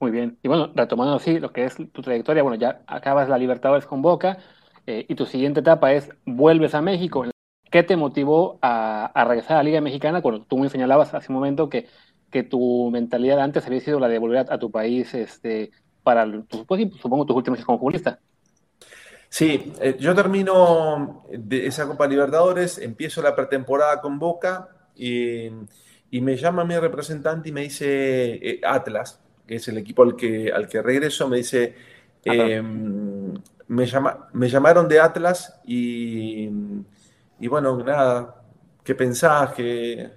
Muy bien. Y bueno, retomando así lo que es tu trayectoria, bueno, ya acabas la Libertadores con Boca eh, y tu siguiente etapa es vuelves a México. ¿Qué te motivó a, regresar a la Liga Mexicana? Cuando tú me señalabas hace un momento que, que tu mentalidad antes había sido la de volver a, tu país este, para, pues, supongo, tus últimos como futbolista. Sí, eh, yo termino de esa Copa Libertadores, empiezo la pretemporada con Boca y, me llama mi representante y me dice eh, Atlas, que es el equipo al que, al que regreso, me dice, em, me, llama, me llamaron de Atlas y, bueno, nada, ¿qué pensás? Que,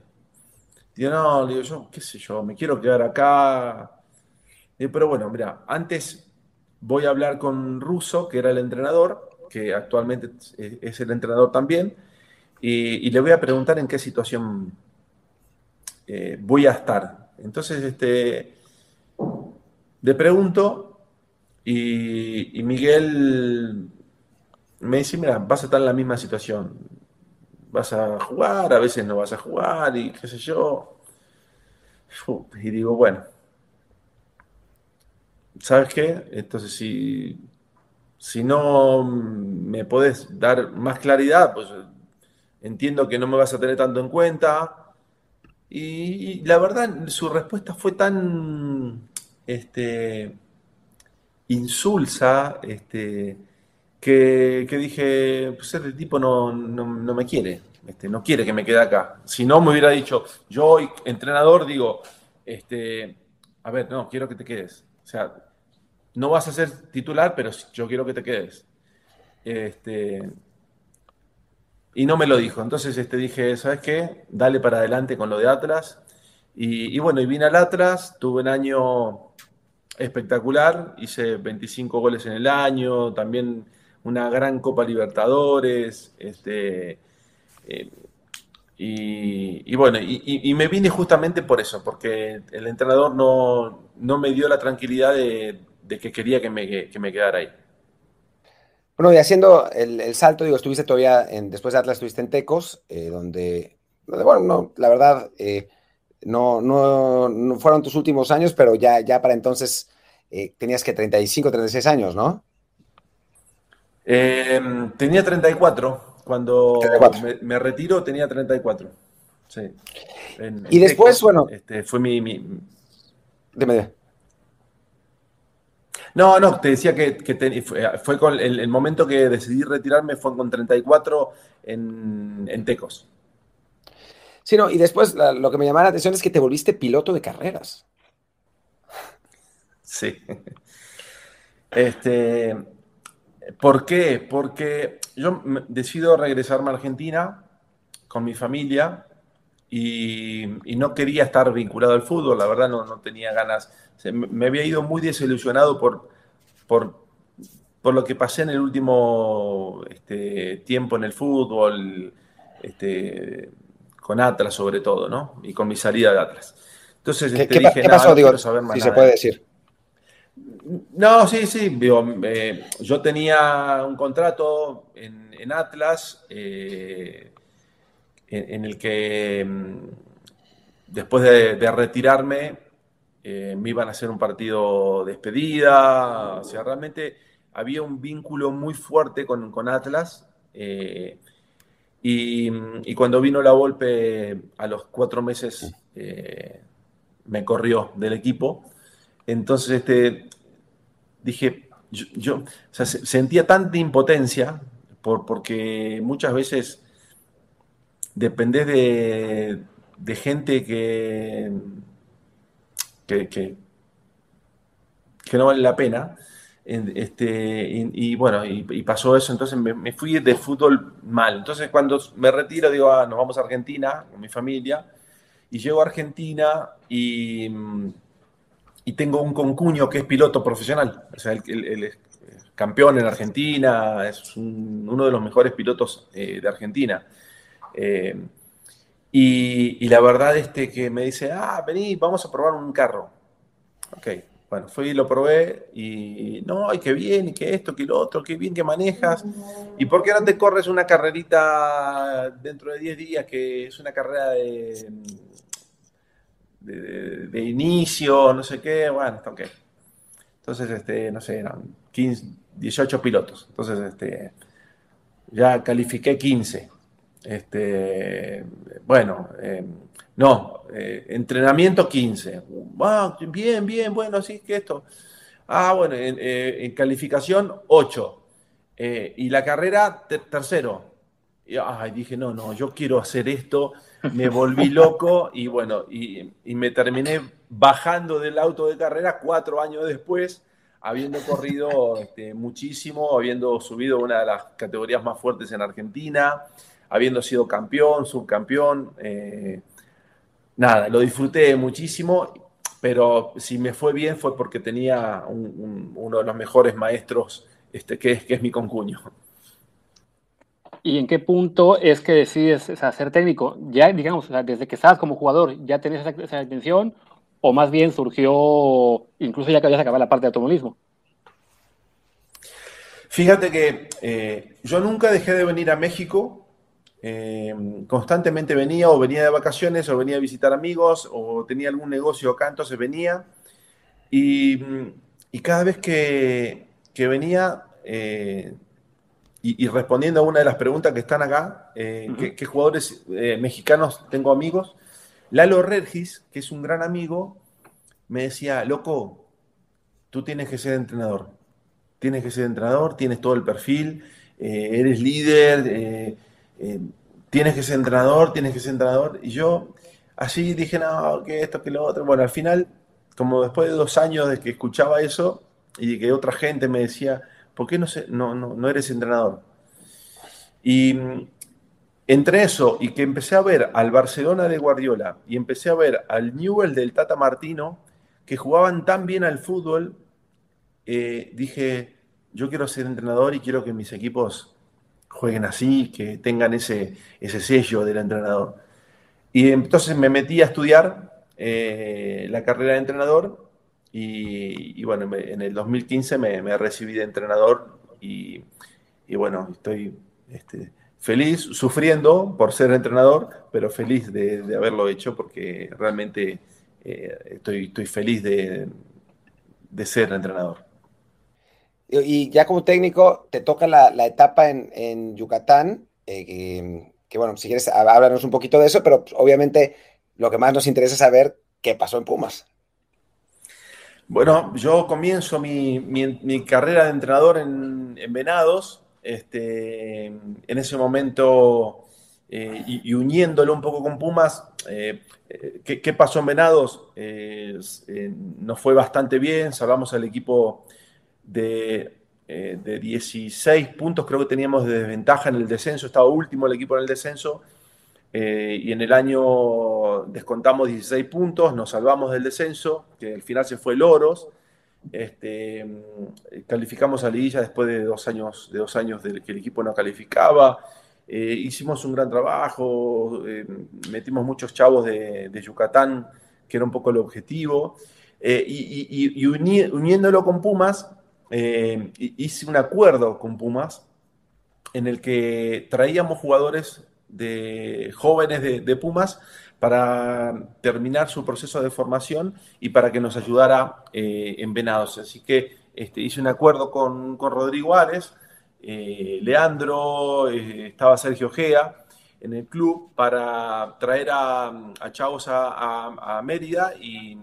digo, no, digo yo, qué sé yo, me quiero quedar acá. Pero bueno, mira, antes voy a hablar con Russo, que era el entrenador, que actualmente es el entrenador también, y, le voy a preguntar en qué situación eh, voy a estar. Entonces, este, le pregunto y, Miguel me dice, mira, vas a estar en la misma situación. Vas a jugar, a veces no vas a jugar y qué sé yo. Y digo, bueno, ¿sabes qué? Entonces, si, si no me podés dar más claridad, pues entiendo que no me vas a tener tanto en cuenta. y la verdad, su respuesta fue tan este, insulsa, este, que, dije, pues este tipo no, me quiere, este, no quiere que me quede acá. Si no, me hubiera dicho, yo, entrenador, digo, este, a ver, no, quiero que te quedes. O sea, no vas a ser titular, pero yo quiero que te quedes. Este, y no me lo dijo. Entonces este, dije, ¿sabes qué? Dale para adelante con lo de Atlas. Y, y bueno, y vine al Atlas, tuve un año espectacular, hice 25 goles en el año, también una gran Copa Libertadores, este, eh, y, bueno, y, me vine justamente por eso, porque el entrenador no, no me dio la tranquilidad de, que quería que me, que me, quedara ahí. Bueno, y haciendo el, salto, digo, estuviste todavía, en, después de Atlas estuviste en Tecos, eh, donde, bueno, no, la verdad, eh, no, no, fueron tus últimos años, pero ya, ya para entonces eh, tenías que 35, 36 años, ¿no? Em, tenía 34. Cuando Me, retiro tenía 34. Sí. y después, bueno. Este, fue mi. mi... Dime, No, no, te decía que, fue, con el, momento que decidí retirarme fue con 34 en, en Tecos. Sí, no, y después lo que me llamaba la atención es que te volviste piloto de carreras. Sí. Este, ¿Por qué? Porque yo decido regresarme a Argentina con mi familia y, no quería estar vinculado al fútbol, la verdad no, tenía ganas. me había ido muy desilusionado por, por, por, lo que pasé en el último este, tiempo en el fútbol, este, con Atlas sobre todo, ¿no? Y con mi salida de Atlas. Entonces ¿Qué, este, dije, pasó, digo, si se puede decir? No, sí, sí. Eh, yo tenía un contrato en, Atlas eh, en, el que mm, después de, retirarme eh, me iban a hacer un partido de despedida. O sea, realmente había un vínculo muy fuerte con, Atlas. Y, cuando vino la golpe a los cuatro meses me corrió del equipo. Entonces, este, dije, yo, sentía tanta impotencia por, porque muchas veces dependés de, gente que, que, no vale la pena. Este, y, bueno, y, pasó eso, entonces me, fui de fútbol mal. Entonces cuando me retiro digo, ah, nos vamos a Argentina con mi familia, y llego a Argentina y y tengo un concuño que es piloto profesional, o sea, él, es campeón en Argentina, es uno de los mejores pilotos eh, de Argentina. Eh, y, la verdad es que me dice, ah, vení, vamos a probar un carro. Ok, bueno, fui y lo probé y no, y qué bien, y qué esto, qué lo otro, qué bien que manejas. ¿Y por qué no te corres una carrerita dentro de 10 días, que es una carrera de de, inicio, no sé qué, bueno, ok. Entonces, este, no sé, eran 15, 18 pilotos. Entonces, este, ya califiqué 15. Este, bueno, eh, no, eh, entrenamiento 15. Ah, bien, bien, bueno, así que esto. Ah, bueno, en, eh, calificación 8. y la carrera tercero. Y ay, dije, no, no, yo quiero hacer esto. Me volví loco y bueno, y, y me terminé bajando del auto de carrera cuatro años después habiendo corrido este, muchísimo, habiendo subido una de las categorías más fuertes en Argentina, habiendo sido campeón, subcampeón. Eh, nada, lo disfruté muchísimo, pero si me fue bien fue porque tenía uno de los mejores maestros, este, que, es, que es mi concuño. ¿Y en qué punto es que decides ser técnico? Ya, digamos, desde que estabas como jugador, ¿ya tenías esa, esa intención o más bien surgió incluso ya que habías acabado la parte de automovilismo? Fíjate que eh, yo nunca dejé de venir a México. Eh, constantemente venía o venía de vacaciones o venía a visitar amigos o tenía algún negocio acá, entonces venía. Y, cada vez que, venía, eh, y, respondiendo a una de las preguntas que están acá, ¿qué, jugadores mexicanos tengo amigos? Lalo Regis, que es un gran amigo, me decía, loco, tú tienes que ser entrenador. Tienes que ser entrenador, tienes todo el perfil, eh, eres líder, eh, tienes que ser entrenador, tienes que ser entrenador. Y yo así dije, no, que esto, que lo otro. Bueno, al final, como después de dos años de que escuchaba eso y que otra gente me decía, ¿por qué no, no, no, no eres entrenador? Y entre eso y que empecé a ver al Barcelona de Guardiola y empecé a ver al Newell del Tata Martino, que jugaban tan bien al fútbol, eh, dije, yo quiero ser entrenador y quiero que mis equipos jueguen así, que tengan ese, ese sello del entrenador. Y entonces me metí a estudiar eh, la carrera de entrenador y, bueno, en el 2015 me, recibí de entrenador y, bueno, estoy... Este, feliz, sufriendo por ser entrenador, pero feliz de, haberlo hecho porque realmente eh, estoy, estoy, feliz de, ser entrenador. Y ya como técnico, te toca la, etapa en, Yucatán, eh, que, bueno, si quieres, háblanos un poquito de eso, pero obviamente lo que más nos interesa es saber qué pasó en Pumas. Bueno, yo comienzo mi, carrera de entrenador en, en Venados, este, en ese momento eh, y, uniéndolo un poco con Pumas, eh, ¿qué, pasó en Venados? nos fue bastante bien, salvamos al equipo de, de, 16 puntos, creo que teníamos de desventaja en el descenso, estaba último el equipo en el descenso, y en el año descontamos 16 puntos, nos salvamos del descenso, que al final se fue Loros. Este, calificamos a Liguilla después de dos años, de dos años de que el equipo no calificaba. Eh, hicimos un gran trabajo, eh, metimos muchos chavos de, Yucatán, que era un poco el objetivo. Eh, y, uniéndolo con Pumas, hice un acuerdo con Pumas en el que traíamos jugadores de jóvenes de Pumas para terminar su proceso de formación y para que nos ayudara eh, en Venados. Así que este, hice un acuerdo con, Rodrigo Ares, eh, Leandro, eh, estaba Sergio Gea en el club para traer a, chavos a, Mérida y,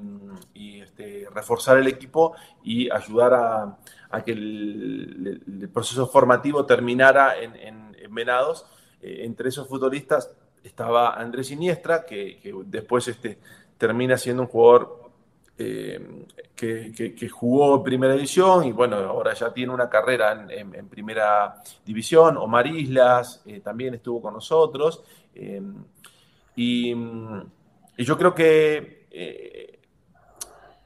este, reforzar el equipo y ayudar a, que el, proceso formativo terminara en, en Venados. entre esos futbolistas estaba Andrés Siniestra, que, después este, termina siendo un jugador eh, que, jugó en primera división y bueno, ahora ya tiene una carrera en, primera división. Omar Islas eh, también estuvo con nosotros. Eh, y, yo creo que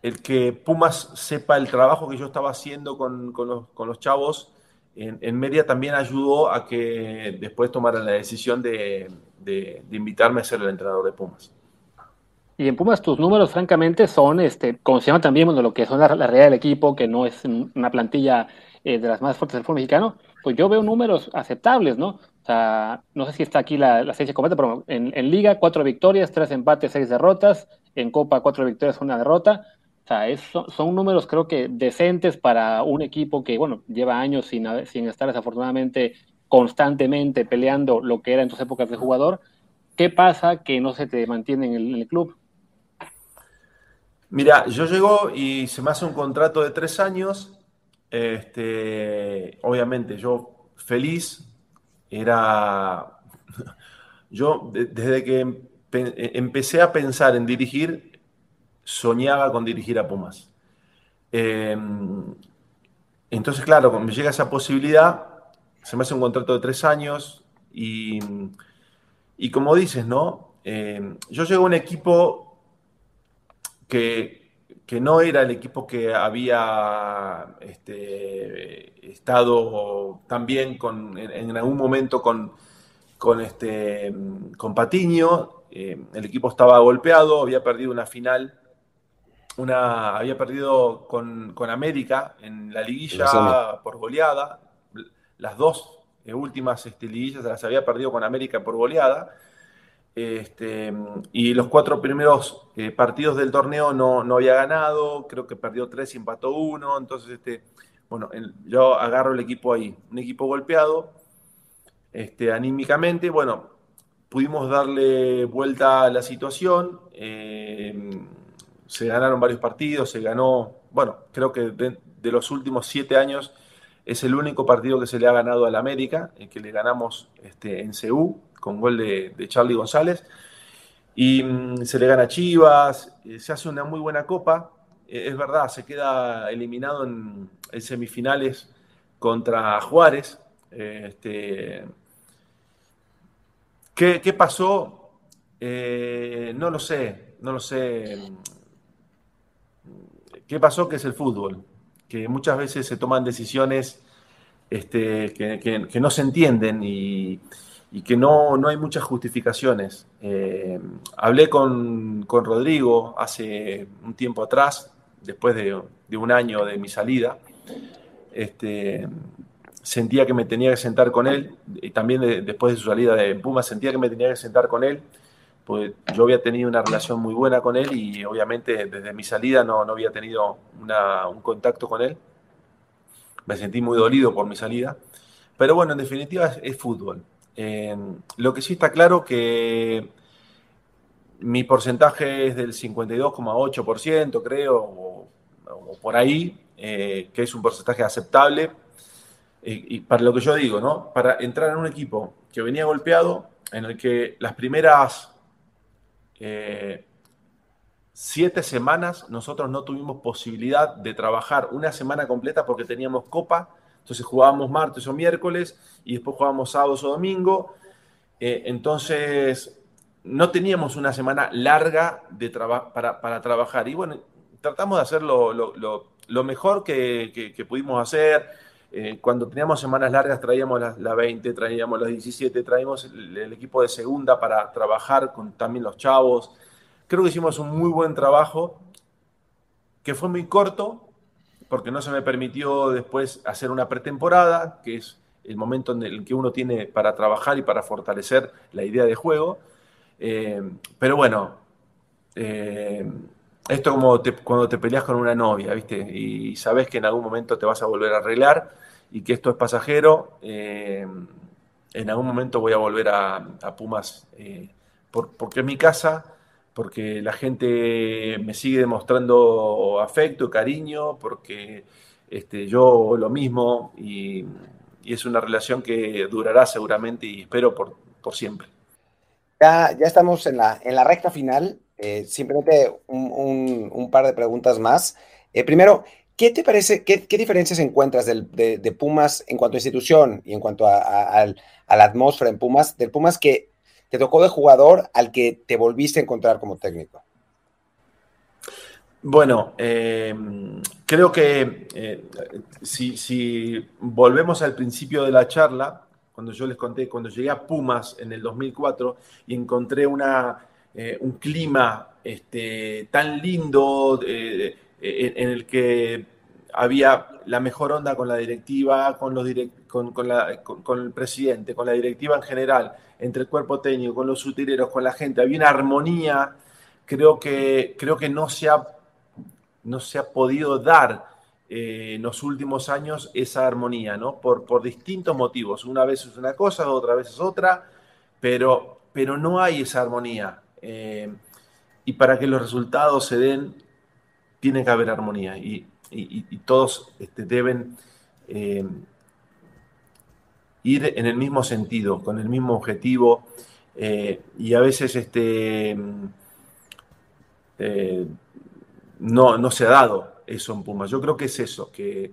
el que Pumas sepa el trabajo que yo estaba haciendo con, los, chavos en, en Media también ayudó a que después tomaran la decisión de, invitarme a ser el entrenador de Pumas. Y en Pumas tus números, francamente, son, este, como se llama también, bueno, lo que son la, realidad del equipo, que no es una plantilla eh, de las más fuertes del fútbol mexicano, pues yo veo números aceptables, ¿no? O sea, no sé si está aquí la, la serie completa, pero en, Liga, cuatro victorias, tres empates, seis derrotas. En Copa, cuatro victorias, una derrota. Son números creo que decentes para un equipo que, bueno, lleva años sin, sin estar desafortunadamente constantemente peleando lo que era en tus épocas de jugador. ¿Qué pasa que no se te mantiene en el, club? Mira, yo llego y se me hace un contrato de tres años. Este, obviamente, yo feliz, era. Yo, desde que empecé a pensar en dirigir, soñaba con dirigir a Pumas. Em, entonces, claro, cuando me llega esa posibilidad, se me hace un contrato de tres años y, y como dices, ¿no? Em, yo llego a un equipo que, que, no era el equipo que había este, estado también en, algún momento con, con, este, con Patiño. Em, el equipo estaba golpeado, había perdido una final una, había perdido con, con, América en la liguilla por goleada, las dos eh, últimas este, liguillas las había perdido con América por goleada. Este, y los cuatro primeros eh, partidos del torneo no, no, había ganado, creo que perdió tres y empató uno. Entonces, este, bueno, yo agarro el equipo ahí, un equipo golpeado, este, anímicamente. Bueno, pudimos darle vuelta a la situación. Eh, se ganaron varios partidos, se ganó, bueno, creo que de los últimos siete años es el único partido que se le ha ganado al América, el que le ganamos este, en CU con gol de, Charlie González. Y mm, se le gana Chivas, eh, se hace una muy buena copa. Eh, es verdad, se queda eliminado en, semifinales contra Juárez. este, ¿qué, pasó? Eh, no lo sé, no lo sé. ¿Qué pasó? Que es el fútbol que muchas veces se toman decisiones este, que, no se entienden y, que no, no, hay muchas justificaciones. Eh, hablé con, Rodrigo hace un tiempo atrás, después de, un año de mi salida. Este, sentía que me tenía que sentar con él, y también después de su salida de Puma, sentía que me tenía que sentar con él pues yo había tenido una relación muy buena con él y obviamente desde mi salida no, no había tenido un contacto con él. Me sentí muy dolido por mi salida. Pero bueno, en definitiva es, fútbol. lo que sí está claro que mi porcentaje es del 52,8%, creo, o, por ahí, eh, que es un porcentaje aceptable. y para lo que yo digo, ¿no? Para entrar en un equipo que venía golpeado, en el que las primeras eh, siete semanas nosotros no tuvimos posibilidad de trabajar una semana completa porque teníamos copa, entonces jugábamos martes o miércoles y después jugábamos sábados o domingo. Eh, entonces no teníamos una semana larga de para, para, trabajar. Y bueno, tratamos de hacer lo, mejor que, pudimos hacer. Eh, cuando teníamos semanas largas traíamos las la 20, traíamos las 17, traíamos el, equipo de segunda para trabajar con también los chavos. Creo que hicimos un muy buen trabajo, que fue muy corto, porque no se me permitió después hacer una pretemporada, que es el momento en el que uno tiene para trabajar y para fortalecer la idea de juego. Eh, pero bueno, eh, esto como cuando te peleas con una novia, ¿viste? Y sabes que en algún momento te vas a volver a arreglar y que esto es pasajero. Eh, en algún momento voy a volver a, Pumas eh, porque es mi casa, porque la gente me sigue demostrando afecto, cariño, porque este, yo lo mismo y, es una relación que durará seguramente y espero por, siempre. Ya, ya estamos en la, en la recta final. Eh, simplemente un, par de preguntas más. primero, ¿Qué te parece, qué, diferencias encuentras de, Pumas en cuanto a institución y en cuanto a, la atmósfera en Pumas, del Pumas que te tocó de jugador al que te volviste a encontrar como técnico? Bueno, eh, creo que eh, si, volvemos al principio de la charla, cuando yo les conté, cuando llegué a Pumas en el 2004 y encontré una, eh, un clima este, tan lindo, eh, en el que había la mejor onda con la directiva, con, los con, con, el presidente, con la directiva en general, entre el cuerpo técnico, con los utileros, con la gente. Había una armonía, creo que, creo que no se ha no se ha podido dar eh, en los últimos años esa armonía, ¿no? Por, por distintos motivos. Una vez es una cosa, otra vez es otra, pero, pero no hay esa armonía. Eh, y para que los resultados se den, tiene que haber armonía y, todos este, deben eh, ir en el mismo sentido, con el mismo objetivo. y a veces este, no, no se ha dado eso en Pumas. Yo creo que es eso, que,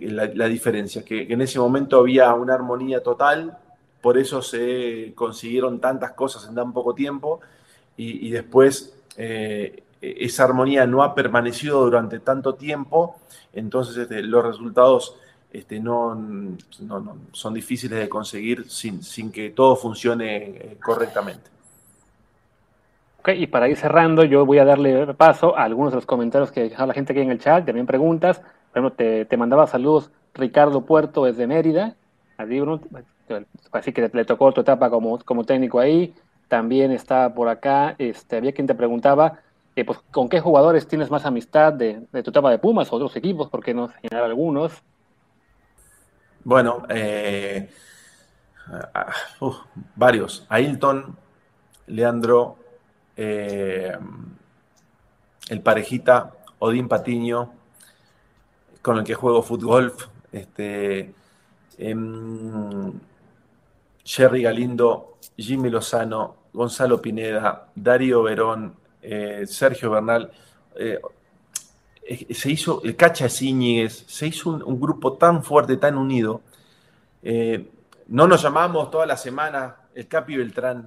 la, diferencia, que, en ese momento había una armonía total, por eso se consiguieron tantas cosas en tan poco tiempo y, después eh, esa armonía no ha permanecido durante tanto tiempo, entonces este, los resultados este, no, son difíciles de conseguir sin, que todo funcione eh, correctamente y para ir cerrando, yo voy a darle paso a algunos de los comentarios que dejado la gente aquí en el chat, también preguntas. Por ejemplo, te, mandaba saludos Ricardo Puerto desde Mérida, así que le tocó tu etapa como, como técnico ahí. También está por acá, este, había quien te preguntaba, eh, pues, ¿con qué jugadores tienes más amistad de, tu etapa de Pumas o otros equipos? ¿Por qué no señalar algunos? Bueno, eh, varios. Ailton, Leandro, eh, el parejita Odín Patiño, con el que juego fútbol, este, em, Jerry Galindo, Jimmy Lozano, Gonzalo Pineda, Darío Verón, eh, Sergio Bernal. Eh, se hizo, el Cacha Ciñiguez, se hizo un, grupo tan fuerte, tan unido. no nos llamamos toda la semana el Capi Beltrán,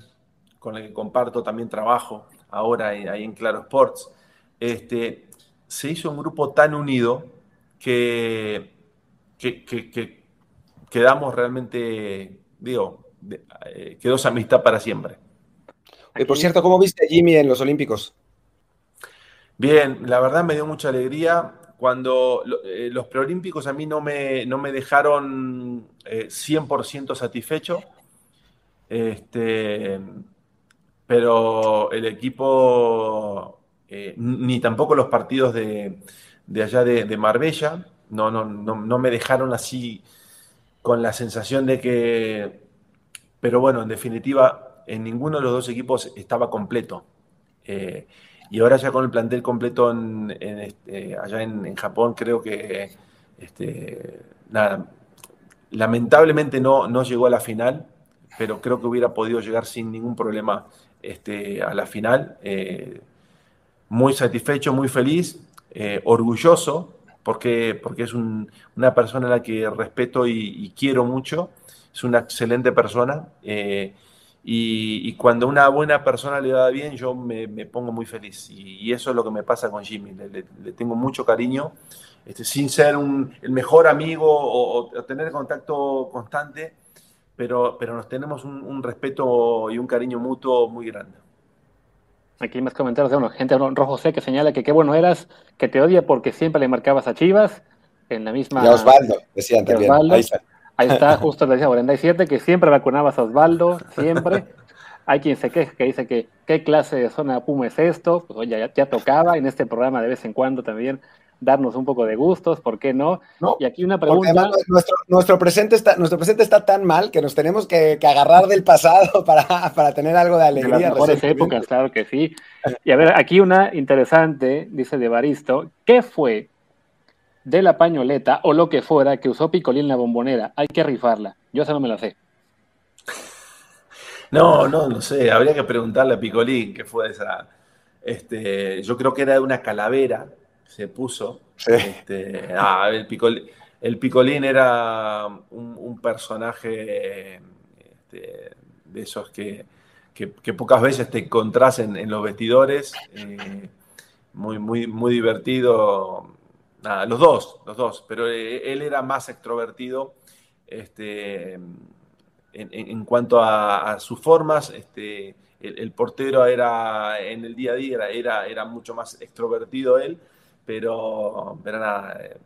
con el que comparto también trabajo ahora ahí en Claro Sports, este, se hizo un grupo tan unido que, que, quedamos realmente, digo, eh, quedó esa amistad para siempre. Y por cierto, ¿cómo viste a Jimmy en los Olímpicos? Bien, la verdad me dio mucha alegría. Cuando eh, los preolímpicos a mí no me, no me dejaron 100% eh, satisfecho. Este, pero el equipo, eh, ni tampoco los partidos de, allá de, Marbella, no, no, no, me dejaron así con la sensación de que, pero bueno, en definitiva, en ninguno de los dos equipos estaba completo. Eh, y ahora ya con el plantel completo en, este, allá en, Japón, creo que, este, nada, lamentablemente no, no llegó a la final, pero creo que hubiera podido llegar sin ningún problema este, a la final. Eh, muy satisfecho, muy feliz, eh, orgulloso, porque, porque es una persona a la que respeto y, quiero mucho. Es una excelente persona. Eh, y, cuando una buena persona le va bien, yo me, pongo muy feliz. Y, eso es lo que me pasa con Jimmy. Le, tengo mucho cariño. Este, sin ser el mejor amigo o, o tener contacto constante, pero, pero nos tenemos un, respeto y un cariño mutuo muy grande. Aquí hay más comentarios de uno, gente rojo sé que señala que qué bueno eras, que te odia porque siempre le marcabas a Chivas en la misma. Y Osvaldo, decían también. Ahí está. Ahí está, justo le decía 47, que siempre vacunabas a Osvaldo, siempre. Hay quien se queja que dice que qué clase de zona Puma es esto, pues oye, ya, ya, tocaba en este programa de vez en cuando también darnos un poco de gustos, ¿por qué no? y aquí una pregunta. Nuestro, presente está, nuestro presente está tan mal que nos tenemos que, agarrar del pasado para, para, tener algo de alegría. De las mejores épocas, claro que sí. Y a ver, aquí una interesante, dice de Baristo, ¿qué fue de la pañoleta o lo que fuera que usó Picolín en la bombonera? Hay que rifarla. Yo esa no me la sé. No, no, no sé. Habría que preguntarle a Picolín qué fue esa. Este, yo creo que era de una calavera se puso. Este, ah, el, Picolín era un, personaje este, de esos que, pocas veces te encontrás en, los vestidores. Eh, muy, muy, muy divertido. Los dos, los dos, pero eh, él era más extrovertido este, en, cuanto a, sus formas. Este, el, portero era en el día a día era, era mucho más extrovertido él pero, nada, eh,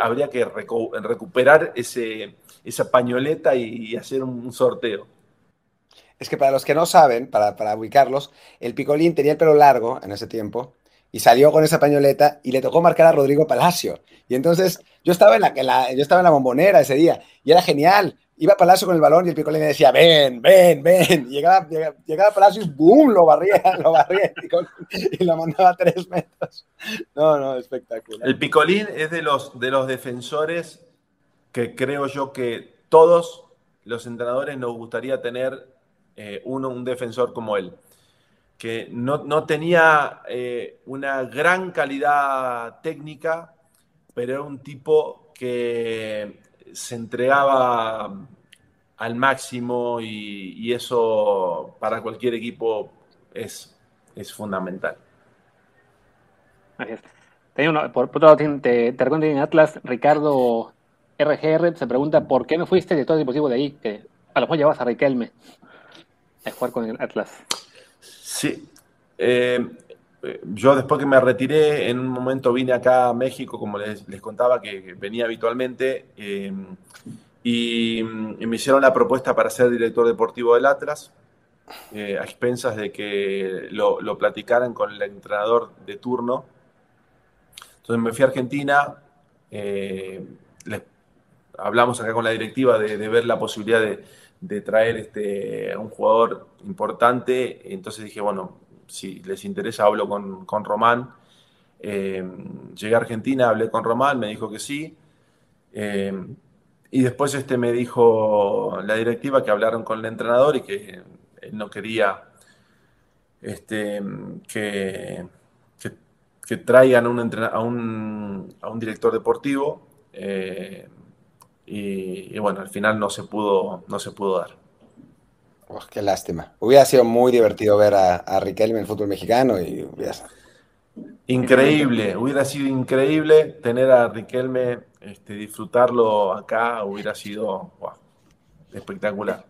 habría, que recuperar ese, esa pañoleta y, hacer un sorteo. Es que para los que no saben, para, ubicarlos, el picolín tenía el pelo largo en ese tiempo y salió con esa pañoleta y le tocó marcar a Rodrigo Palacio. Y entonces yo estaba en la, yo estaba en la bombonera ese día y era genial. Iba Palacio con el balón y el Picolín le decía, ven, ven, ven. Y llegaba, llegaba, Palacio y ¡boom! Lo barría, lo barría y, lo mandaba a tres metros. No, no, espectacular. El Picolín es de los, de los defensores que creo yo que todos los entrenadores nos gustaría tener eh, uno, un defensor como él que no, tenía eh, una gran calidad técnica, pero era un tipo que se entregaba al máximo y, eso para cualquier equipo es, es fundamental. por otro lado, te, te recuerdo en Atlas, Ricardo RGR se pregunta por qué no fuiste de todo dispositivo de ahí, que a lo mejor llevas a Riquelme a jugar con el Atlas. Sí. Eh, yo después que me retiré, en un momento vine acá a México, como les, contaba, que, venía habitualmente, eh, y, me hicieron la propuesta para ser director deportivo del Atlas, eh, a expensas de que lo, platicaran con el entrenador de turno. Entonces me fui a Argentina, hablamos acá con la directiva de ver la posibilidad de, de traer este, a un jugador importante. Entonces dije, bueno, si les interesa, hablo con, con Román. Eh, llegué a Argentina, hablé con Román, me dijo que sí. Eh, y después este me dijo la directiva que hablaron con el entrenador y que él no quería este, que, que, traigan un a, un, a, un, director deportivo. Eh, y, bueno, al final no se pudo, no se pudo dar. Oh, qué lástima. Hubiera sido muy divertido ver a, Riquelme en el fútbol mexicano y Increíble, hubiera sido increíble tener a Riquelme, este, disfrutarlo acá, hubiera sido espectacular.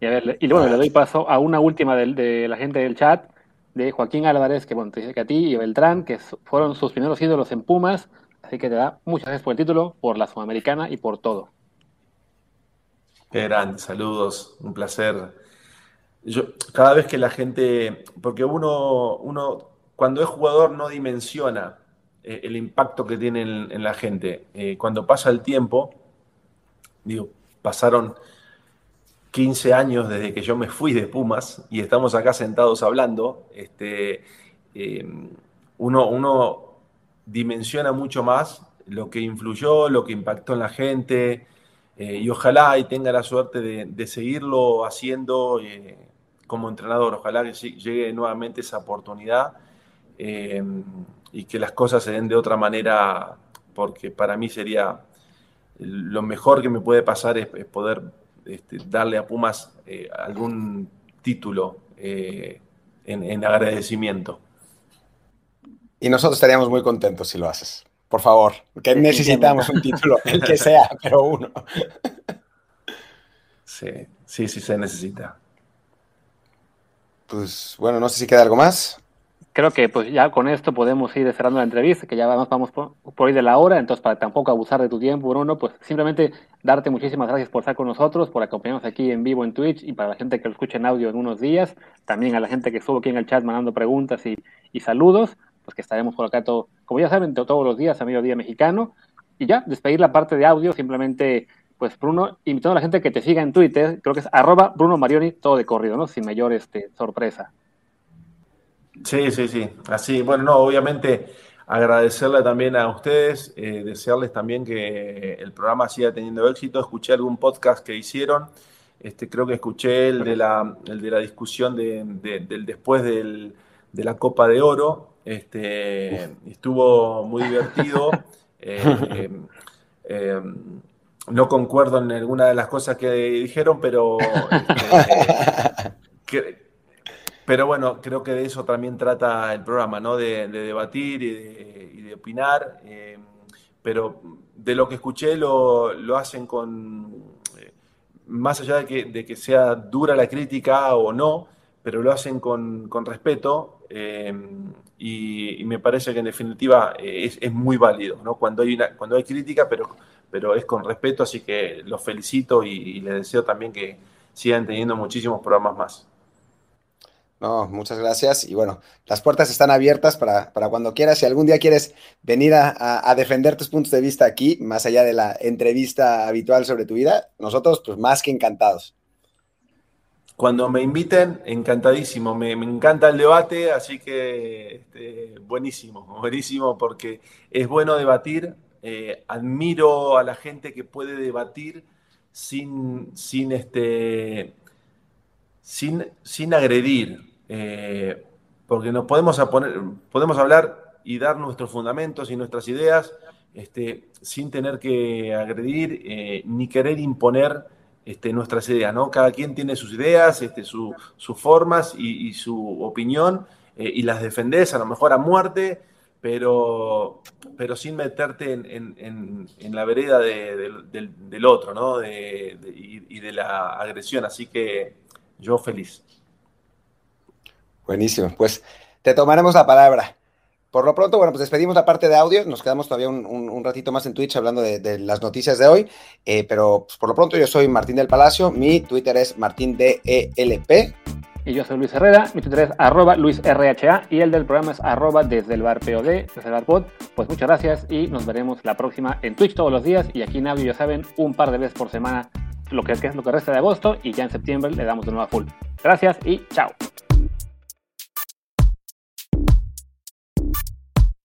Y, a ver, y bueno, le doy paso a una última de, de, la gente del chat, de Joaquín Álvarez, que bueno, te dice que a ti y Beltrán, que fueron sus primeros ídolos en Pumas, Así que te da muchas gracias por el título, por la Sudamericana y por todo. Qué grande, saludos, un placer. Yo, cada vez que la gente, porque uno, uno cuando es jugador no dimensiona eh, el impacto que tiene en, la gente. Eh, cuando pasa el tiempo, digo, pasaron 15 años desde que yo me fui de Pumas y estamos acá sentados hablando, este, eh, uno, uno dimensiona mucho más lo que influyó, lo que impactó en la gente, eh, y ojalá y tenga la suerte de, seguirlo haciendo eh, como entrenador, ojalá que llegue nuevamente esa oportunidad eh, y que las cosas se den de otra manera, porque para mí sería lo mejor que me puede pasar es, poder este, darle a Pumas algún título en agradecimiento. Y nosotros estaríamos muy contentos si lo haces. Por favor, que necesitamos un título, el que sea, pero uno. Sí, sí, sí se necesita. Pues bueno, no sé si queda algo más. Creo que pues ya con esto podemos ir cerrando la entrevista, que ya vamos, vamos por, por de la hora, entonces para tampoco abusar de tu tiempo, Bruno, pues simplemente darte muchísimas gracias por estar con nosotros, por acompañarnos aquí en vivo en Twitch y para la gente que lo escuche en audio en unos días, también a la gente que estuvo aquí en el chat mandando preguntas y, y saludos pues que estaremos por acá todo, como ya saben, todos los días a mediodía mexicano. Y ya, despedir la parte de audio, simplemente, pues Bruno, invitando a la gente que te siga en Twitter, creo que es arroba Bruno Marioni, todo de corrido, ¿no? Sin mayor este, sorpresa. Sí, sí, sí. Así, bueno, no, obviamente agradecerle también a ustedes, eh, desearles también que el programa siga teniendo éxito. Escuché algún podcast que hicieron. Este, creo que escuché el de la, el de la discusión de, del después del, de la Copa de Oro. Este, estuvo muy divertido. Eh, eh, no concuerdo en alguna de las cosas que dijeron, pero, este, pero bueno, creo que de eso también trata el programa, ¿no? De, debatir y de, opinar. Eh, pero de lo que escuché lo, hacen con, más allá de que, de que, sea dura la crítica o no, pero lo hacen con, con respeto y, me parece que en definitiva eh, es, muy válido, ¿no? Cuando hay, una, cuando hay crítica, pero, pero es con respeto, así que los felicito y, les deseo también que sigan teniendo muchísimos programas más. No, muchas gracias. Y bueno, las puertas están abiertas para, cuando quieras. Si algún día quieres venir a, defender tus puntos de vista aquí, más allá de la entrevista habitual sobre tu vida, nosotros, pues más que encantados. Cuando me inviten, encantadísimo. Me, encanta el debate, así que este, buenísimo, buenísimo, porque es bueno debatir. Eh, admiro a la gente que puede debatir sin, sin este sin, sin agredir, eh, porque nos podemos, podemos hablar y dar nuestros fundamentos y nuestras ideas este, sin tener que agredir eh, ni querer imponer este, nuestras ideas, ¿no? Cada quien tiene sus ideas, este, sus formas y, su opinión eh, y las defendés a lo mejor a muerte, pero, pero sin meterte en, la vereda del, otro, ¿no? y de la agresión. Así que yo feliz. Buenísimo, pues te tomaremos la palabra. Por lo pronto, bueno, pues despedimos la parte de audio, nos quedamos todavía un, ratito más en Twitch hablando de, las noticias de hoy, eh, pero pues, por lo pronto yo soy Martín del Palacio, mi Twitter es martindelp. Y yo soy Luis Herrera, mi Twitter es arroba luisrha y el del programa es arroba desde el bar POD, desde el bar pod. Pues muchas gracias y nos veremos la próxima en Twitch todos los días y aquí en audio, ya saben, un par de veces por semana lo que, es lo que resta de agosto y ya en septiembre le damos de nuevo a full. Gracias y chao.